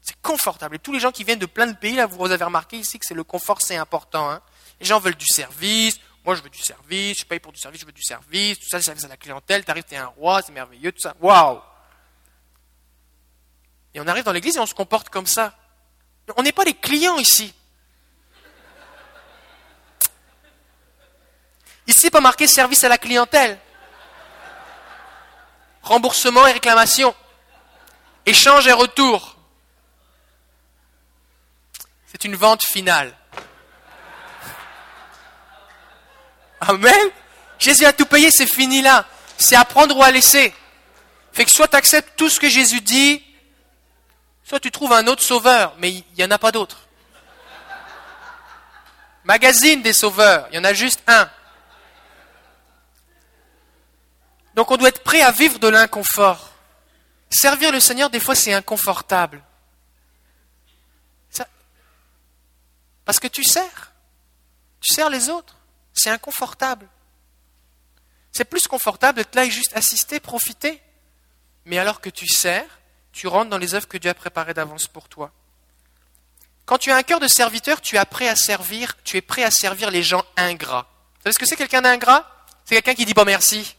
Speaker 1: C'est confortable. Et tous les gens qui viennent de plein de pays, là, vous avez remarqué ici que c'est le confort, c'est important. Hein. Les gens veulent du service. Moi, je veux du service. Je paye pour du service, je veux du service. Tout ça, le service à la clientèle. T'arrives, t'es un roi, c'est merveilleux, tout ça. Waouh Et on arrive dans l'église et on se comporte comme ça. On n'est pas les clients ici. Ici, pas marqué service à la clientèle. Remboursement et réclamation. Échange et retour. C'est une vente finale. Amen. Jésus a tout payé, c'est fini là. C'est à prendre ou à laisser. Fait que soit tu acceptes tout ce que Jésus dit, soit tu trouves un autre sauveur, mais il n'y en a pas d'autre. Magazine des sauveurs, il y en a juste un. Donc on doit être prêt à vivre de l'inconfort. Servir le Seigneur, des fois, c'est inconfortable. Parce que tu sers. Tu sers les autres. C'est inconfortable. C'est plus confortable d'être là et juste assister, profiter. Mais alors que tu sers, tu rentres dans les œuvres que Dieu a préparées d'avance pour toi. Quand tu as un cœur de serviteur, tu es prêt à servir, tu es prêt à servir les gens ingrats. Vous savez ce que c'est quelqu'un d'ingrat? C'est quelqu'un qui dit pas merci.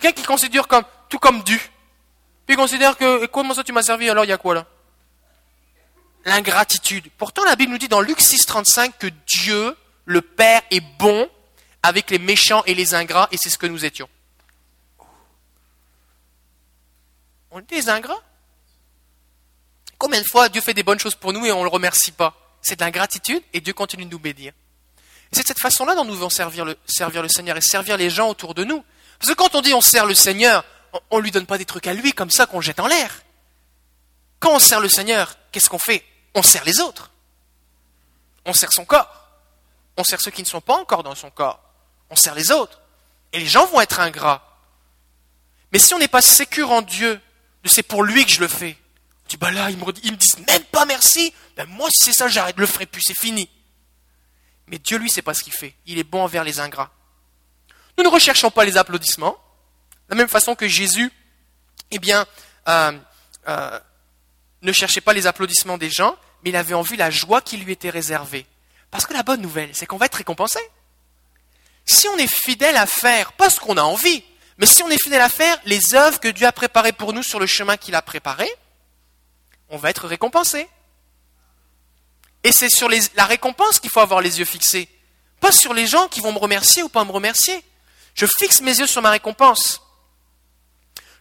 Speaker 1: Quelqu'un qui considère comme, tout comme dû. Puis il considère que, comment ça tu m'as servi, alors il y a quoi là? L'ingratitude. Pourtant la Bible nous dit dans Luc 6,35 que Dieu le Père est bon avec les méchants et les ingrats, et c'est ce que nous étions. On était des ingrats? Combien de fois Dieu fait des bonnes choses pour nous et on ne le remercie pas? C'est de l'ingratitude et Dieu continue de nous bénir. C'est de cette façon-là dont nous devons servir le Seigneur et servir les gens autour de nous. Parce que quand on dit on sert le Seigneur, on ne lui donne pas des trucs à lui comme ça qu'on jette en l'air. Quand on sert le Seigneur, qu'est-ce qu'on fait? On sert les autres. On sert son corps on sert ceux qui ne sont pas encore dans son corps, on sert les autres. Et les gens vont être ingrats. Mais si on n'est pas sécure en Dieu, c'est pour lui que je le fais. Tu dis, bah là, ils me, disent même pas merci. Ben moi, si c'est ça, j'arrête, le ferai plus, c'est fini. Mais Dieu, lui, sait pas ce qu'il fait. Il est bon envers les ingrats. Nous ne recherchons pas les applaudissements. De la même façon que Jésus, eh bien, euh, euh, ne cherchait pas les applaudissements des gens, mais il avait en vue la joie qui lui était réservée. Parce que la bonne nouvelle, c'est qu'on va être récompensé. Si on est fidèle à faire, pas ce qu'on a envie, mais si on est fidèle à faire les œuvres que Dieu a préparées pour nous sur le chemin qu'il a préparé, on va être récompensé. Et c'est sur la récompense qu'il faut avoir les yeux fixés, pas sur les gens qui vont me remercier ou pas me remercier. Je fixe mes yeux sur ma récompense.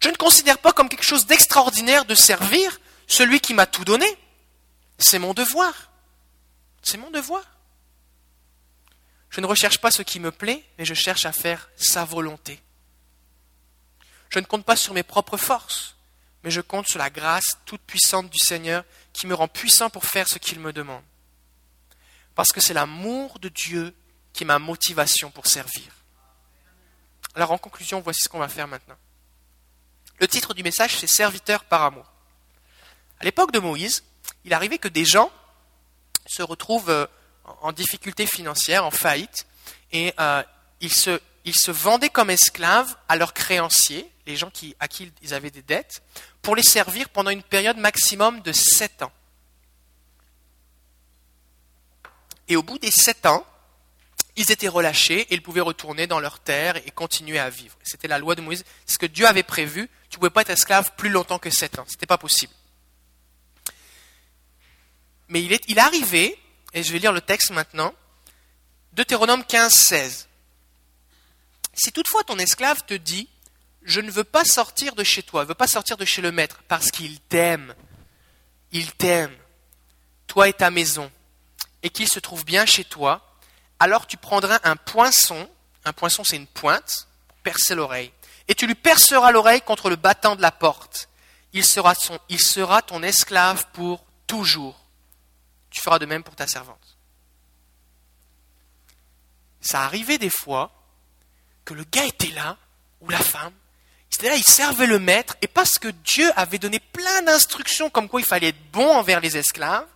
Speaker 1: Je ne considère pas comme quelque chose d'extraordinaire de servir celui qui m'a tout donné. C'est mon devoir. C'est mon devoir. Je ne recherche pas ce qui me plaît, mais je cherche à faire sa volonté. Je ne compte pas sur mes propres forces, mais je compte sur la grâce toute puissante du Seigneur qui me rend puissant pour faire ce qu'il me demande. Parce que c'est l'amour de Dieu qui est ma motivation pour servir. Alors en conclusion, voici ce qu'on va faire maintenant. Le titre du message, c'est Serviteur par amour. À l'époque de Moïse, il arrivait que des gens se retrouvent euh, en difficulté financière, en faillite, et euh, ils, se, vendaient comme esclaves à leurs créanciers, les gens qui, à qui ils avaient des dettes, pour les servir pendant une période maximum de sept ans. Et au bout des sept ans, ils étaient relâchés et ils pouvaient retourner dans leur terre et continuer à vivre. C'était la loi de Moïse. C'est ce que Dieu avait prévu. Tu ne pouvais pas être esclave plus longtemps que sept ans. Ce n'était pas possible. Mais il est, il est arrivé et je vais lire le texte maintenant, Deutéronome 15, 16. Si toutefois ton esclave te dit, je ne veux pas sortir de chez toi, ne veux pas sortir de chez le maître, parce qu'il t'aime, il t'aime, toi et ta maison, et qu'il se trouve bien chez toi, alors tu prendras un poinçon, un poinçon c'est une pointe, pour percer l'oreille, et tu lui perceras l'oreille contre le battant de la porte. Il sera, ton esclave pour toujours. Tu feras de même pour ta servante. Ça arrivait des fois que le gars était là, ou la femme, il était là, il servait le maître, et parce que Dieu avait donné plein d'instructions comme quoi il fallait être bon envers les esclaves,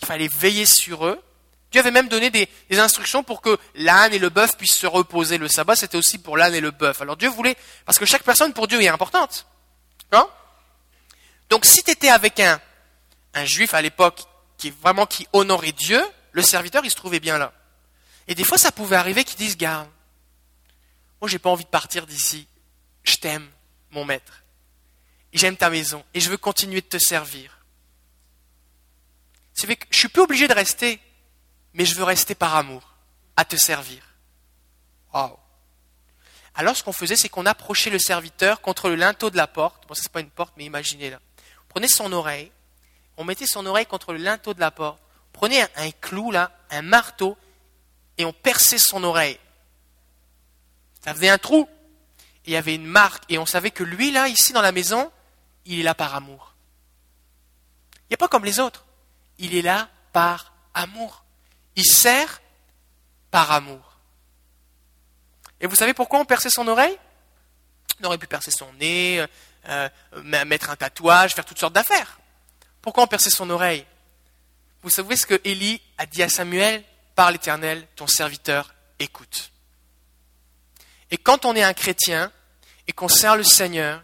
Speaker 1: il fallait veiller sur eux, Dieu avait même donné des, instructions pour que l'âne et le bœuf puissent se reposer. Le sabbat, c'était aussi pour l'âne et le bœuf. Alors Dieu voulait, parce que chaque personne pour Dieu est importante. Donc si tu étais avec un, un juif à l'époque qui vraiment qui honorait Dieu, le serviteur il se trouvait bien là. Et des fois ça pouvait arriver qu'ils disent Garde, moi j'ai pas envie de partir d'ici. Je t'aime, mon maître. J'aime ta maison et je veux continuer de te servir. C'est que je suis plus obligé de rester mais je veux rester par amour, à te servir. Alors ce qu'on faisait, c'est qu'on approchait le serviteur contre le linteau de la porte. Bon, ce n'est pas une porte, mais imaginez-la. On prenait son oreille, on mettait son oreille contre le linteau de la porte, on prenait un, clou, là, un marteau, et on perçait son oreille. Ça faisait un trou. Et il y avait une marque, et on savait que lui, là, ici dans la maison, il est là par amour. Il a pas comme les autres. Il est là par amour. Il sert par amour. Et vous savez pourquoi on perçait son oreille? On aurait pu percer son nez, euh, euh, mettre un tatouage, faire toutes sortes d'affaires. Pourquoi on perçait son oreille? Vous savez ce que Élie a dit à Samuel? Par l'Éternel, ton serviteur écoute. Et quand on est un chrétien et qu'on sert le Seigneur,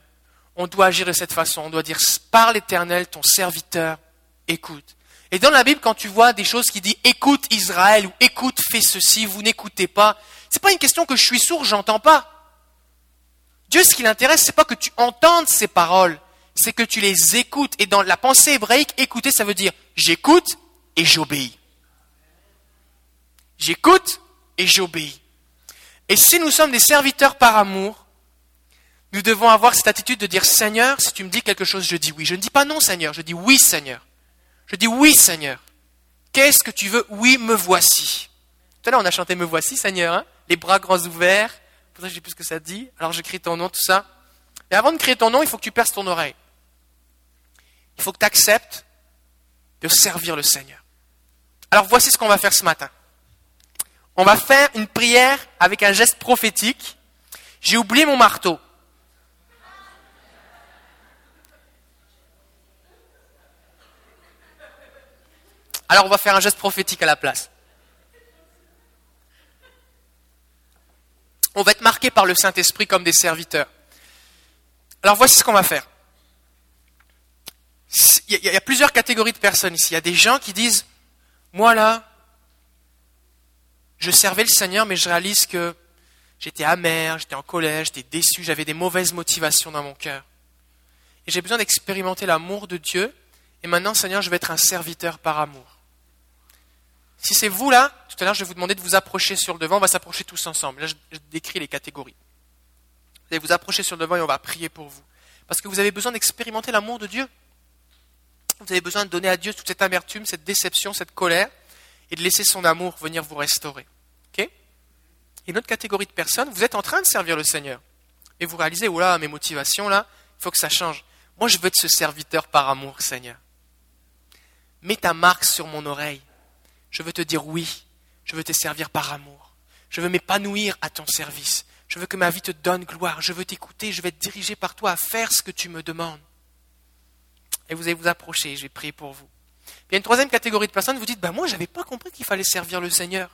Speaker 1: on doit agir de cette façon. On doit dire Par l'Éternel, ton serviteur écoute. Et dans la Bible, quand tu vois des choses qui disent écoute Israël ou écoute fais ceci, vous n'écoutez pas, c'est pas une question que je suis sourd, j'entends pas. Dieu, ce qui l'intéresse, c'est pas que tu entendes ces paroles, c'est que tu les écoutes. Et dans la pensée hébraïque, écouter, ça veut dire j'écoute et j'obéis. J'écoute et j'obéis. Et si nous sommes des serviteurs par amour, nous devons avoir cette attitude de dire Seigneur, si tu me dis quelque chose, je dis oui. Je ne dis pas non, Seigneur, je dis oui, Seigneur. Je dis oui, Seigneur. Qu'est-ce que tu veux? Oui, me voici. Tout à l'heure, on a chanté Me voici, Seigneur, hein les bras grands ouverts. Pour ça, sais plus ce que ça dit. Alors, je crie ton nom, tout ça. Et avant de crier ton nom, il faut que tu perces ton oreille. Il faut que tu acceptes de servir le Seigneur. Alors, voici ce qu'on va faire ce matin. On va faire une prière avec un geste prophétique. J'ai oublié mon marteau. Alors on va faire un geste prophétique à la place. On va être marqué par le Saint-Esprit comme des serviteurs. Alors voici ce qu'on va faire. Il y, a, plusieurs catégories de personnes ici. Il y a des gens qui disent, moi là, je servais le Seigneur, mais je réalise que j'étais amer, j'étais en colère, j'étais déçu, j'avais des mauvaises motivations dans mon cœur. Et j'ai besoin d'expérimenter l'amour de Dieu. Et maintenant, Seigneur, je vais être un serviteur par amour. Si c'est vous là, tout à l'heure, je vais vous demander de vous approcher sur le devant. On va s'approcher tous ensemble. Là, je, décris les catégories. Vous allez vous approcher sur le devant et on va prier pour vous. Parce que vous avez besoin d'expérimenter l'amour de Dieu. Vous avez besoin de donner à Dieu toute cette amertume, cette déception, cette colère, et de laisser son amour venir vous restaurer. Et une autre catégorie de personnes, vous êtes en train de servir le Seigneur. Et vous réalisez, oh là, mes motivations là, il faut que ça change. Moi, je veux être ce serviteur par amour, Seigneur. Mets ta marque sur mon oreille. Je veux te dire oui. Je veux te servir par amour. Je veux m'épanouir à ton service. Je veux que ma vie te donne gloire. Je veux t'écouter. Je vais être dirigé par toi à faire ce que tu me demandes. Et vous allez vous approcher. Je vais prier pour vous. il y a une troisième catégorie de personnes. Vous dites, ben moi, je n'avais pas compris qu'il fallait servir le Seigneur.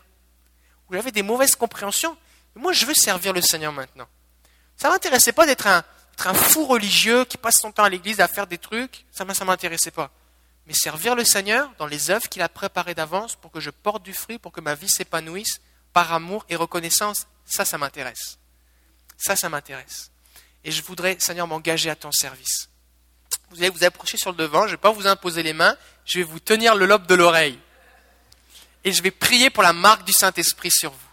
Speaker 1: Vous avez des mauvaises compréhensions. Mais moi, je veux servir le Seigneur maintenant. Ça ne m'intéressait pas d'être un, un, fou religieux qui passe son temps à l'église à faire des trucs. Ça ne m'intéressait pas mais servir le Seigneur dans les œuvres qu'il a préparées d'avance pour que je porte du fruit, pour que ma vie s'épanouisse par amour et reconnaissance, ça, ça m'intéresse. Ça, ça m'intéresse. Et je voudrais, Seigneur, m'engager à ton service. Vous allez vous approcher sur le devant, je ne vais pas vous imposer les mains, je vais vous tenir le lobe de l'oreille. Et je vais prier pour la marque du Saint-Esprit sur vous.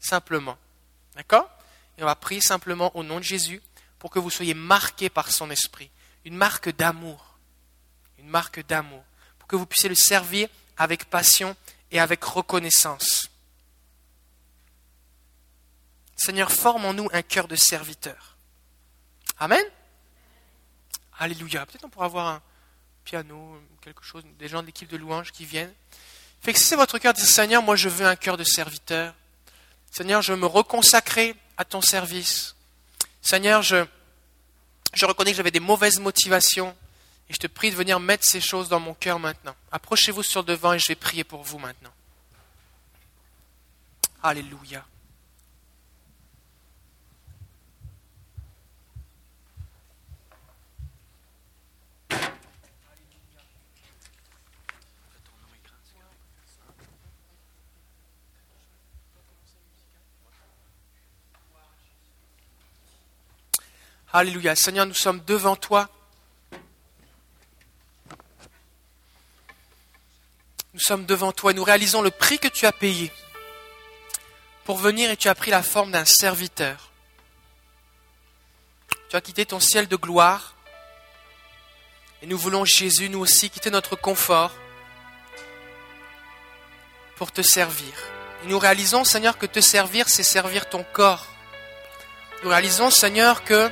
Speaker 1: Simplement. D'accord? Et on va prier simplement au nom de Jésus pour que vous soyez marqués par son esprit. Une marque d'amour marque d'amour, pour que vous puissiez le servir avec passion et avec reconnaissance. Seigneur, forme en nous un cœur de serviteur. Amen. Alléluia. Peut-être on pourra avoir un piano, quelque chose, des gens de l'équipe de louange qui viennent. Fait que votre cœur, dites Seigneur, moi je veux un cœur de serviteur. Seigneur, je veux me reconsacrer à ton service. Seigneur, je, je reconnais que j'avais des mauvaises motivations. Et je te prie de venir mettre ces choses dans mon cœur maintenant. Approchez-vous sur devant et je vais prier pour vous maintenant. Alléluia. Alléluia. Seigneur, nous sommes devant toi. Nous sommes devant toi. Nous réalisons le prix que tu as payé pour venir et tu as pris la forme d'un serviteur. Tu as quitté ton ciel de gloire. Et nous voulons, Jésus, nous aussi, quitter notre confort pour te servir. Et nous réalisons, Seigneur, que te servir, c'est servir ton corps. Nous réalisons, Seigneur, que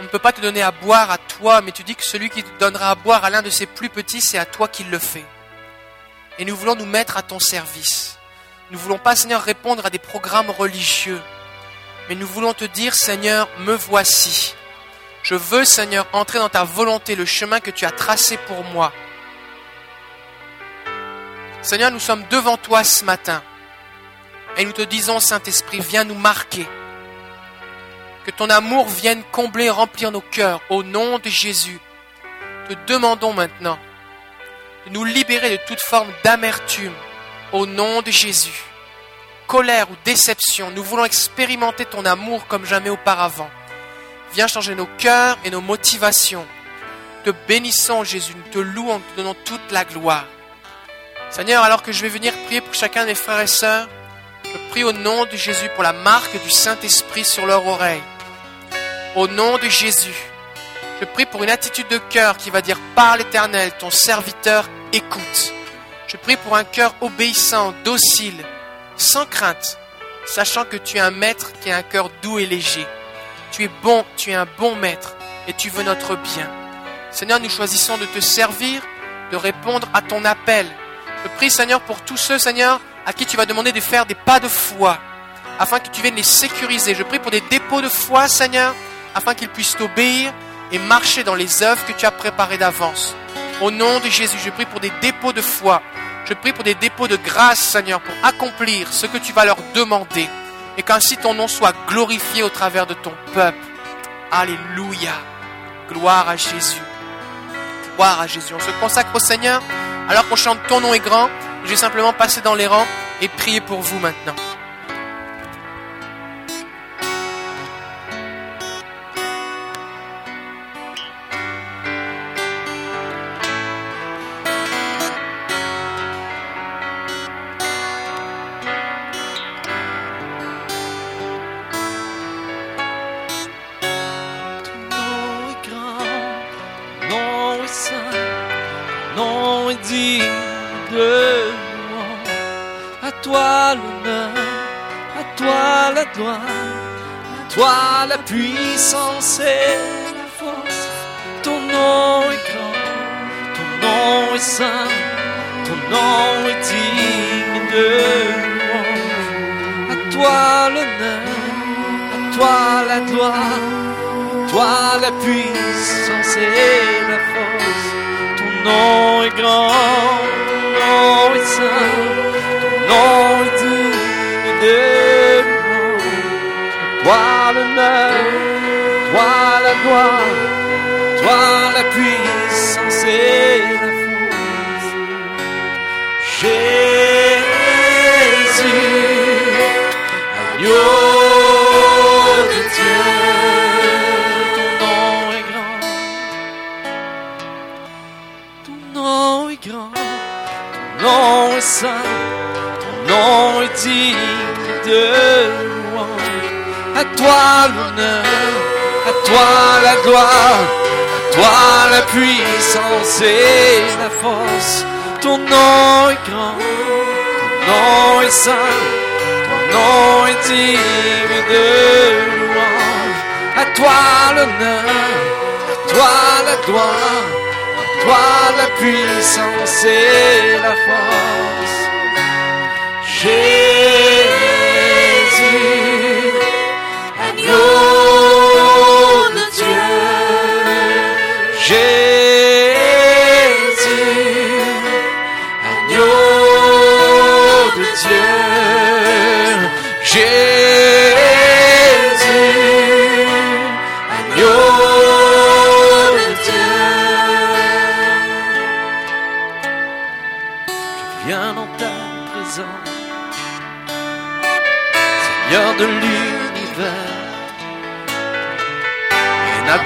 Speaker 1: on ne peut pas te donner à boire à toi, mais tu dis que celui qui te donnera à boire à l'un de ses plus petits, c'est à toi qu'il le fait. Et nous voulons nous mettre à ton service. Nous voulons pas, Seigneur, répondre à des programmes religieux, mais nous voulons te dire, Seigneur, me voici. Je veux, Seigneur, entrer dans ta volonté, le chemin que tu as tracé pour moi. Seigneur, nous sommes devant toi ce matin. Et nous te disons, Saint-Esprit, viens nous marquer. Que ton amour vienne combler, remplir nos cœurs. Au nom de Jésus, te demandons maintenant nous libérer de toute forme d'amertume. Au nom de Jésus. Colère ou déception, nous voulons expérimenter ton amour comme jamais auparavant. Viens changer nos cœurs et nos motivations. Te bénissons, Jésus, nous te louons, nous te donnons toute la gloire. Seigneur, alors que je vais venir prier pour chacun de mes frères et sœurs, je prie au nom de Jésus pour la marque du Saint-Esprit sur leur oreille. Au nom de Jésus, je prie pour une attitude de cœur qui va dire par l'Éternel, ton serviteur écoute. Je prie pour un cœur obéissant, docile, sans crainte, sachant que tu es un maître qui a un cœur doux et léger. Tu es bon, tu es un bon maître et tu veux notre bien. Seigneur, nous choisissons de te servir, de répondre à ton appel. Je prie, Seigneur, pour tous ceux, Seigneur, à qui tu vas demander de faire des pas de foi, afin que tu viennes les sécuriser. Je prie pour des dépôts de foi, Seigneur, afin qu'ils puissent t'obéir et marcher dans les œuvres que tu as préparées d'avance. Au nom de Jésus, je prie pour des dépôts de foi. Je prie pour des dépôts de grâce, Seigneur, pour accomplir ce que tu vas leur demander. Et qu'ainsi ton nom soit glorifié au travers de ton peuple. Alléluia. Gloire à Jésus. Gloire à Jésus. On se consacre au Seigneur alors qu'on chante ton nom est grand. Je vais simplement passer dans les rangs et prier pour vous maintenant.
Speaker 2: Ton nom est digne de louange. À toi l'honneur, à toi la gloire, à toi la puissance et la force. Ton nom est grand, ton nom est saint, ton nom est digne de louange. À toi l'honneur, à toi la gloire toi la puissance et la force. Ton nom est grand, ton nom est saint, ton nom toi l'honneur, à toi la gloire, à toi la puissance et la force. Ton nom est grand, ton nom est saint, ton nom est digne de louange. À toi l'honneur, à toi la gloire, à toi la puissance et la force. Jésus, agneau de Dieu. Jésus,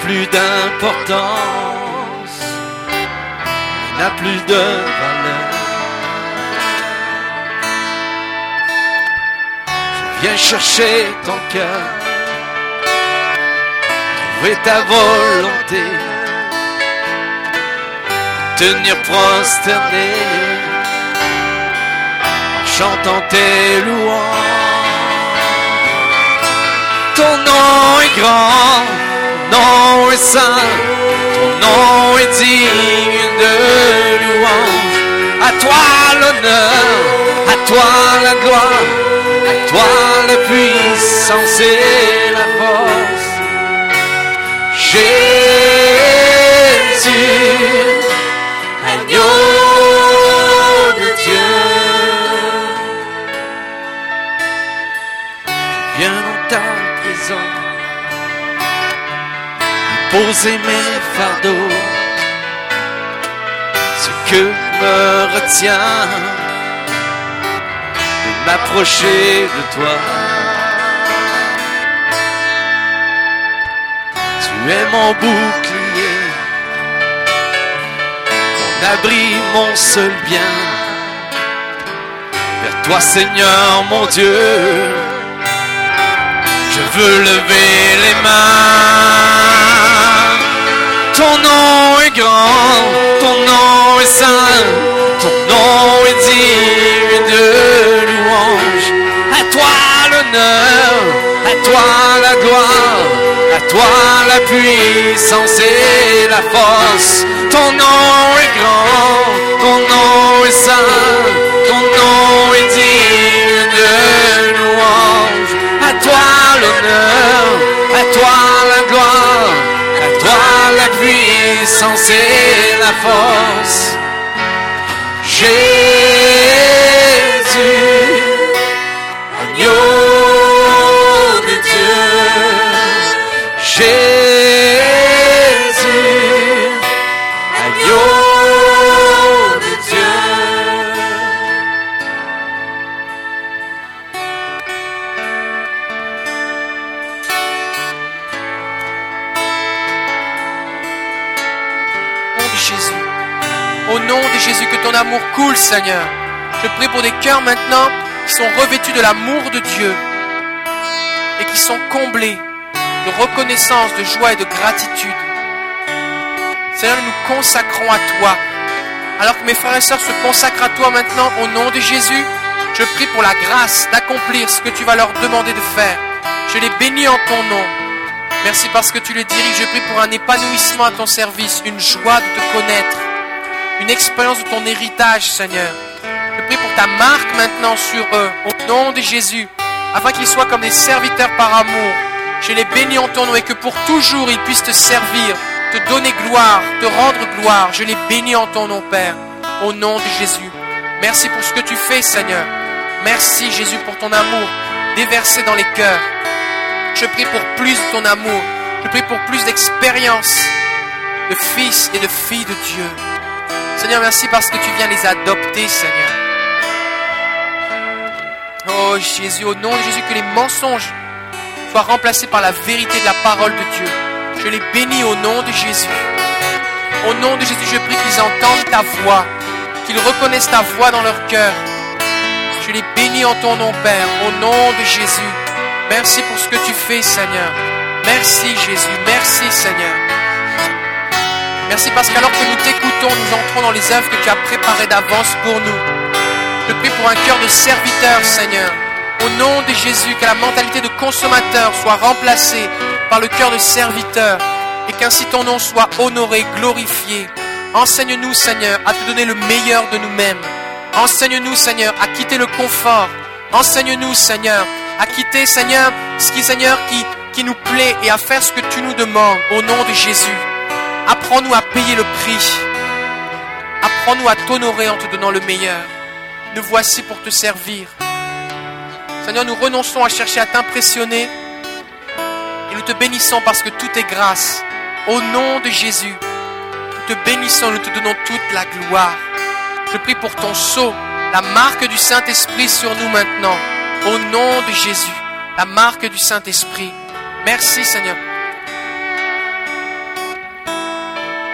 Speaker 2: plus d'importance, n'a plus de valeur. Viens chercher ton cœur, trouver ta volonté, tenir prosterné, en chantant tes louanges. Ton nom est grand, nom est saint, ton nom est digne de louange. À toi l'honneur, à toi la gloire, à toi la puissance et la force. Jésus, agneau poser mes fardeaux, ce que me retient de m'approcher de toi. Tu es mon bouclier, mon abri, mon seul bien. Vers toi, Seigneur, mon Dieu, je veux lever les mains. Ton nom est grand, ton nom est saint, ton nom est digne de louange. À toi l'honneur, à toi la gloire, à toi la puissance et la force. Ton nom Jésus,
Speaker 1: Seigneur. Je prie pour des cœurs maintenant qui sont revêtus de l'amour de Dieu et qui sont comblés de reconnaissance, de joie et de gratitude. Seigneur, nous nous consacrons à toi. Alors que mes frères et sœurs se consacrent à toi maintenant au nom de Jésus, je prie pour la grâce d'accomplir ce que tu vas leur demander de faire. Je les bénis en ton nom. Merci parce que tu les diriges. Je prie pour un épanouissement à ton service, une joie de te connaître, une expérience de ton héritage, Seigneur. Je prie pour ta marque maintenant sur eux, au nom de Jésus, afin qu'ils soient comme des serviteurs par amour. Je les bénis en ton nom et que pour toujours ils puissent te servir, te donner gloire, te rendre gloire. Je les bénis en ton nom, Père, au nom de Jésus. Merci pour ce que tu fais, Seigneur. Merci, Jésus, pour ton amour déversé dans les cœurs. Je prie pour plus de ton amour. Je prie pour plus d'expérience de fils et de filles de Dieu. Seigneur, merci parce que tu viens les adopter, Seigneur. Oh Jésus, au nom de Jésus, que les mensonges soient remplacés par la vérité de la parole de Dieu. Je les bénis au nom de Jésus. Au nom de Jésus, je prie qu'ils entendent ta voix, qu'ils reconnaissent ta voix dans leur cœur. Je les bénis en ton nom, Père, au nom de Jésus. Merci pour ce que tu fais, Seigneur. Merci, Jésus. Merci, Seigneur. Merci parce qu'alors que nous t'écoutons, nous entrons dans les œuvres que tu as préparées d'avance pour nous. Je prie pour un cœur de serviteur, Seigneur. Au nom de Jésus, que la mentalité de consommateur soit remplacée par le cœur de serviteur et qu'ainsi ton nom soit honoré, glorifié. Enseigne-nous, Seigneur, à te donner le meilleur de nous-mêmes. Enseigne-nous, Seigneur, à quitter le confort. Enseigne-nous, Seigneur, à quitter, Seigneur, ce qui, Seigneur, qui, qui nous plaît et à faire ce que tu nous demandes au nom de Jésus. Apprends-nous à payer le prix. Apprends-nous à t'honorer en te donnant le meilleur. Nous voici pour te servir. Seigneur, nous renonçons à chercher à t'impressionner et nous te bénissons parce que tout est grâce. Au nom de Jésus, nous te bénissons, nous te donnons toute la gloire. Je prie pour ton sceau, la marque du Saint-Esprit sur nous maintenant. Au nom de Jésus, la marque du Saint-Esprit. Merci Seigneur.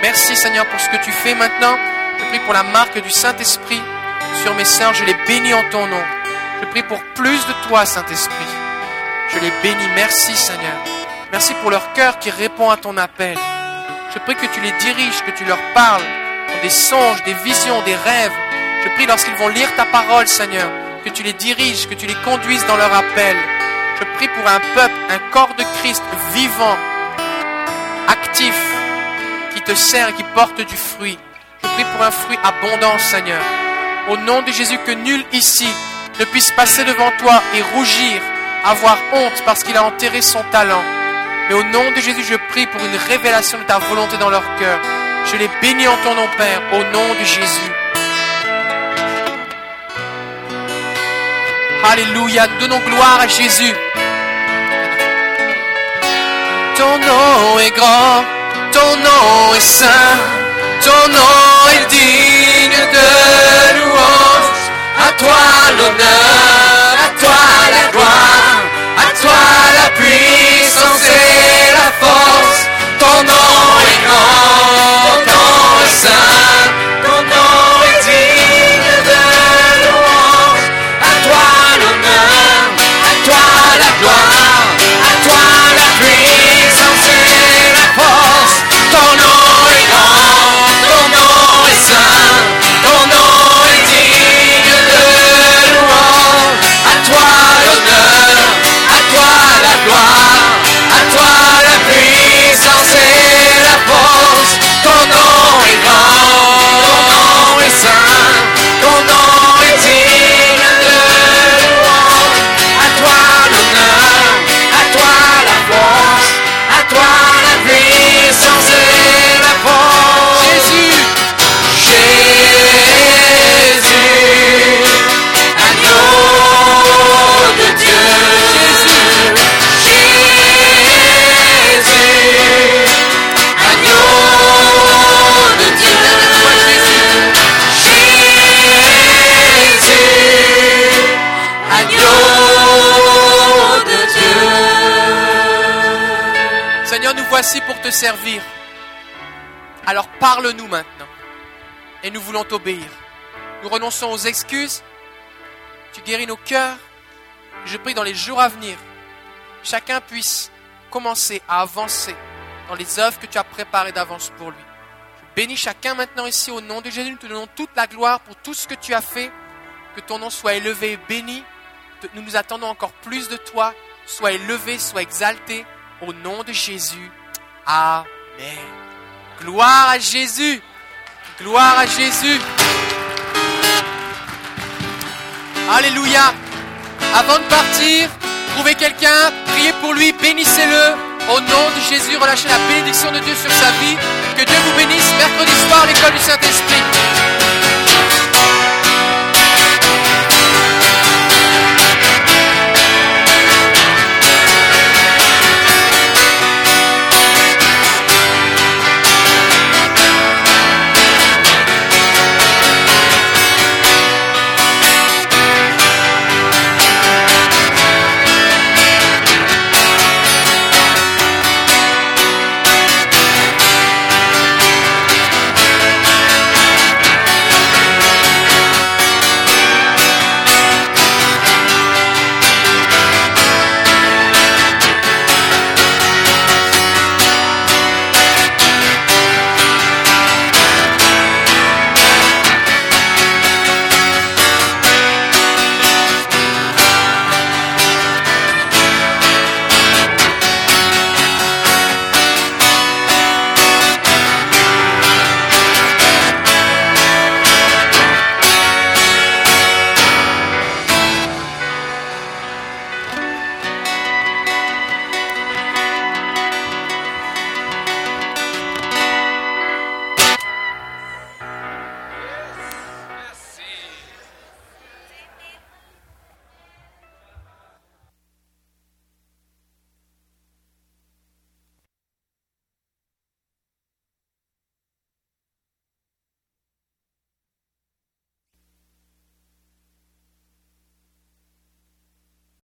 Speaker 1: Merci Seigneur pour ce que tu fais maintenant. Je prie pour la marque du Saint-Esprit sur mes sœurs. Je les bénis en ton nom. Je prie pour plus de toi, Saint-Esprit. Je les bénis. Merci Seigneur. Merci pour leur cœur qui répond à ton appel. Je prie que tu les diriges, que tu leur parles dans des songes, des visions, des rêves. Je prie lorsqu'ils vont lire ta parole, Seigneur, que tu les diriges, que tu les conduises dans leur appel. Je prie pour un peuple, un corps de Christ vivant, actif, te sert et qui porte du fruit. Je prie pour un fruit abondant, Seigneur. Au nom de Jésus, que nul ici ne puisse passer devant toi et rougir, avoir honte parce qu'il a enterré son talent. Mais au nom de Jésus, je prie pour une révélation de ta volonté dans leur cœur. Je les bénis en ton nom, Père, au nom de Jésus. Alléluia, donnons gloire à Jésus. Ton nom est grand, ton nom est saint, ton nom est digne de louange. À toi l'honneur, à toi la gloire, à toi la puissance et la force. Ton nom est grand, ton nom est saint, servir. Alors parle-nous maintenant. Et nous voulons t'obéir. Nous renonçons aux excuses. Tu guéris nos cœurs. Je prie dans les jours à venir, chacun puisse commencer à avancer dans les œuvres que tu as préparées d'avance pour lui. Bénis chacun maintenant ici au nom de Jésus. Nous te donnons toute la gloire pour tout ce que tu as fait. Que ton nom soit élevé et béni. Nous nous attendons encore plus de toi. Sois élevé, sois exalté. Au nom de Jésus. Amen. Gloire à Jésus. Gloire à Jésus. Alléluia. Avant de partir, trouvez quelqu'un, priez pour lui, bénissez-le. Au nom de Jésus, relâchez la bénédiction de Dieu sur sa vie. Que Dieu vous bénisse. Mercredi soir, l'école du Saint-Esprit.